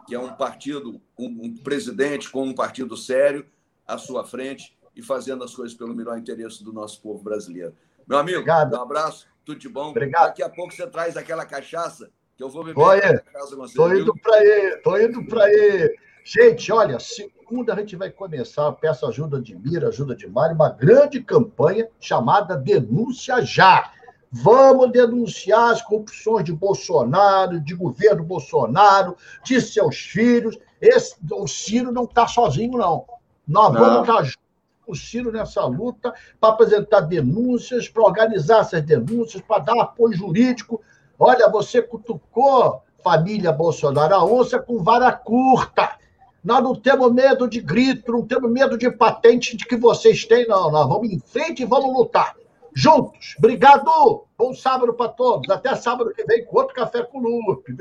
que é um partido, um, um presidente com um partido sério, à sua frente e fazendo as coisas pelo melhor interesse do nosso povo brasileiro. Meu amigo, Obrigado. um abraço, tudo de bom. Obrigado. Daqui a pouco você traz aquela cachaça que eu vou beber Oi, casa com você. Estou indo para aí, estou indo para aí. Gente, olha, segunda a gente vai começar, peço ajuda de Mira, ajuda de Mário, uma grande campanha chamada Denúncia Já. Vamos denunciar as corrupções de Bolsonaro, de governo Bolsonaro, de seus filhos. Esse, o Ciro não está sozinho, não. Nós vamos estar juntos com o Ciro nessa luta para apresentar denúncias, para organizar essas denúncias, para dar apoio jurídico. Olha, você cutucou, família Bolsonaro, a onça com vara curta. Nós não temos medo de grito, não temos medo de patente de que vocês têm, não. Nós vamos em frente e vamos lutar. Juntos. Obrigado. Bom sábado para todos. Até sábado que vem com outro Café com Lupe.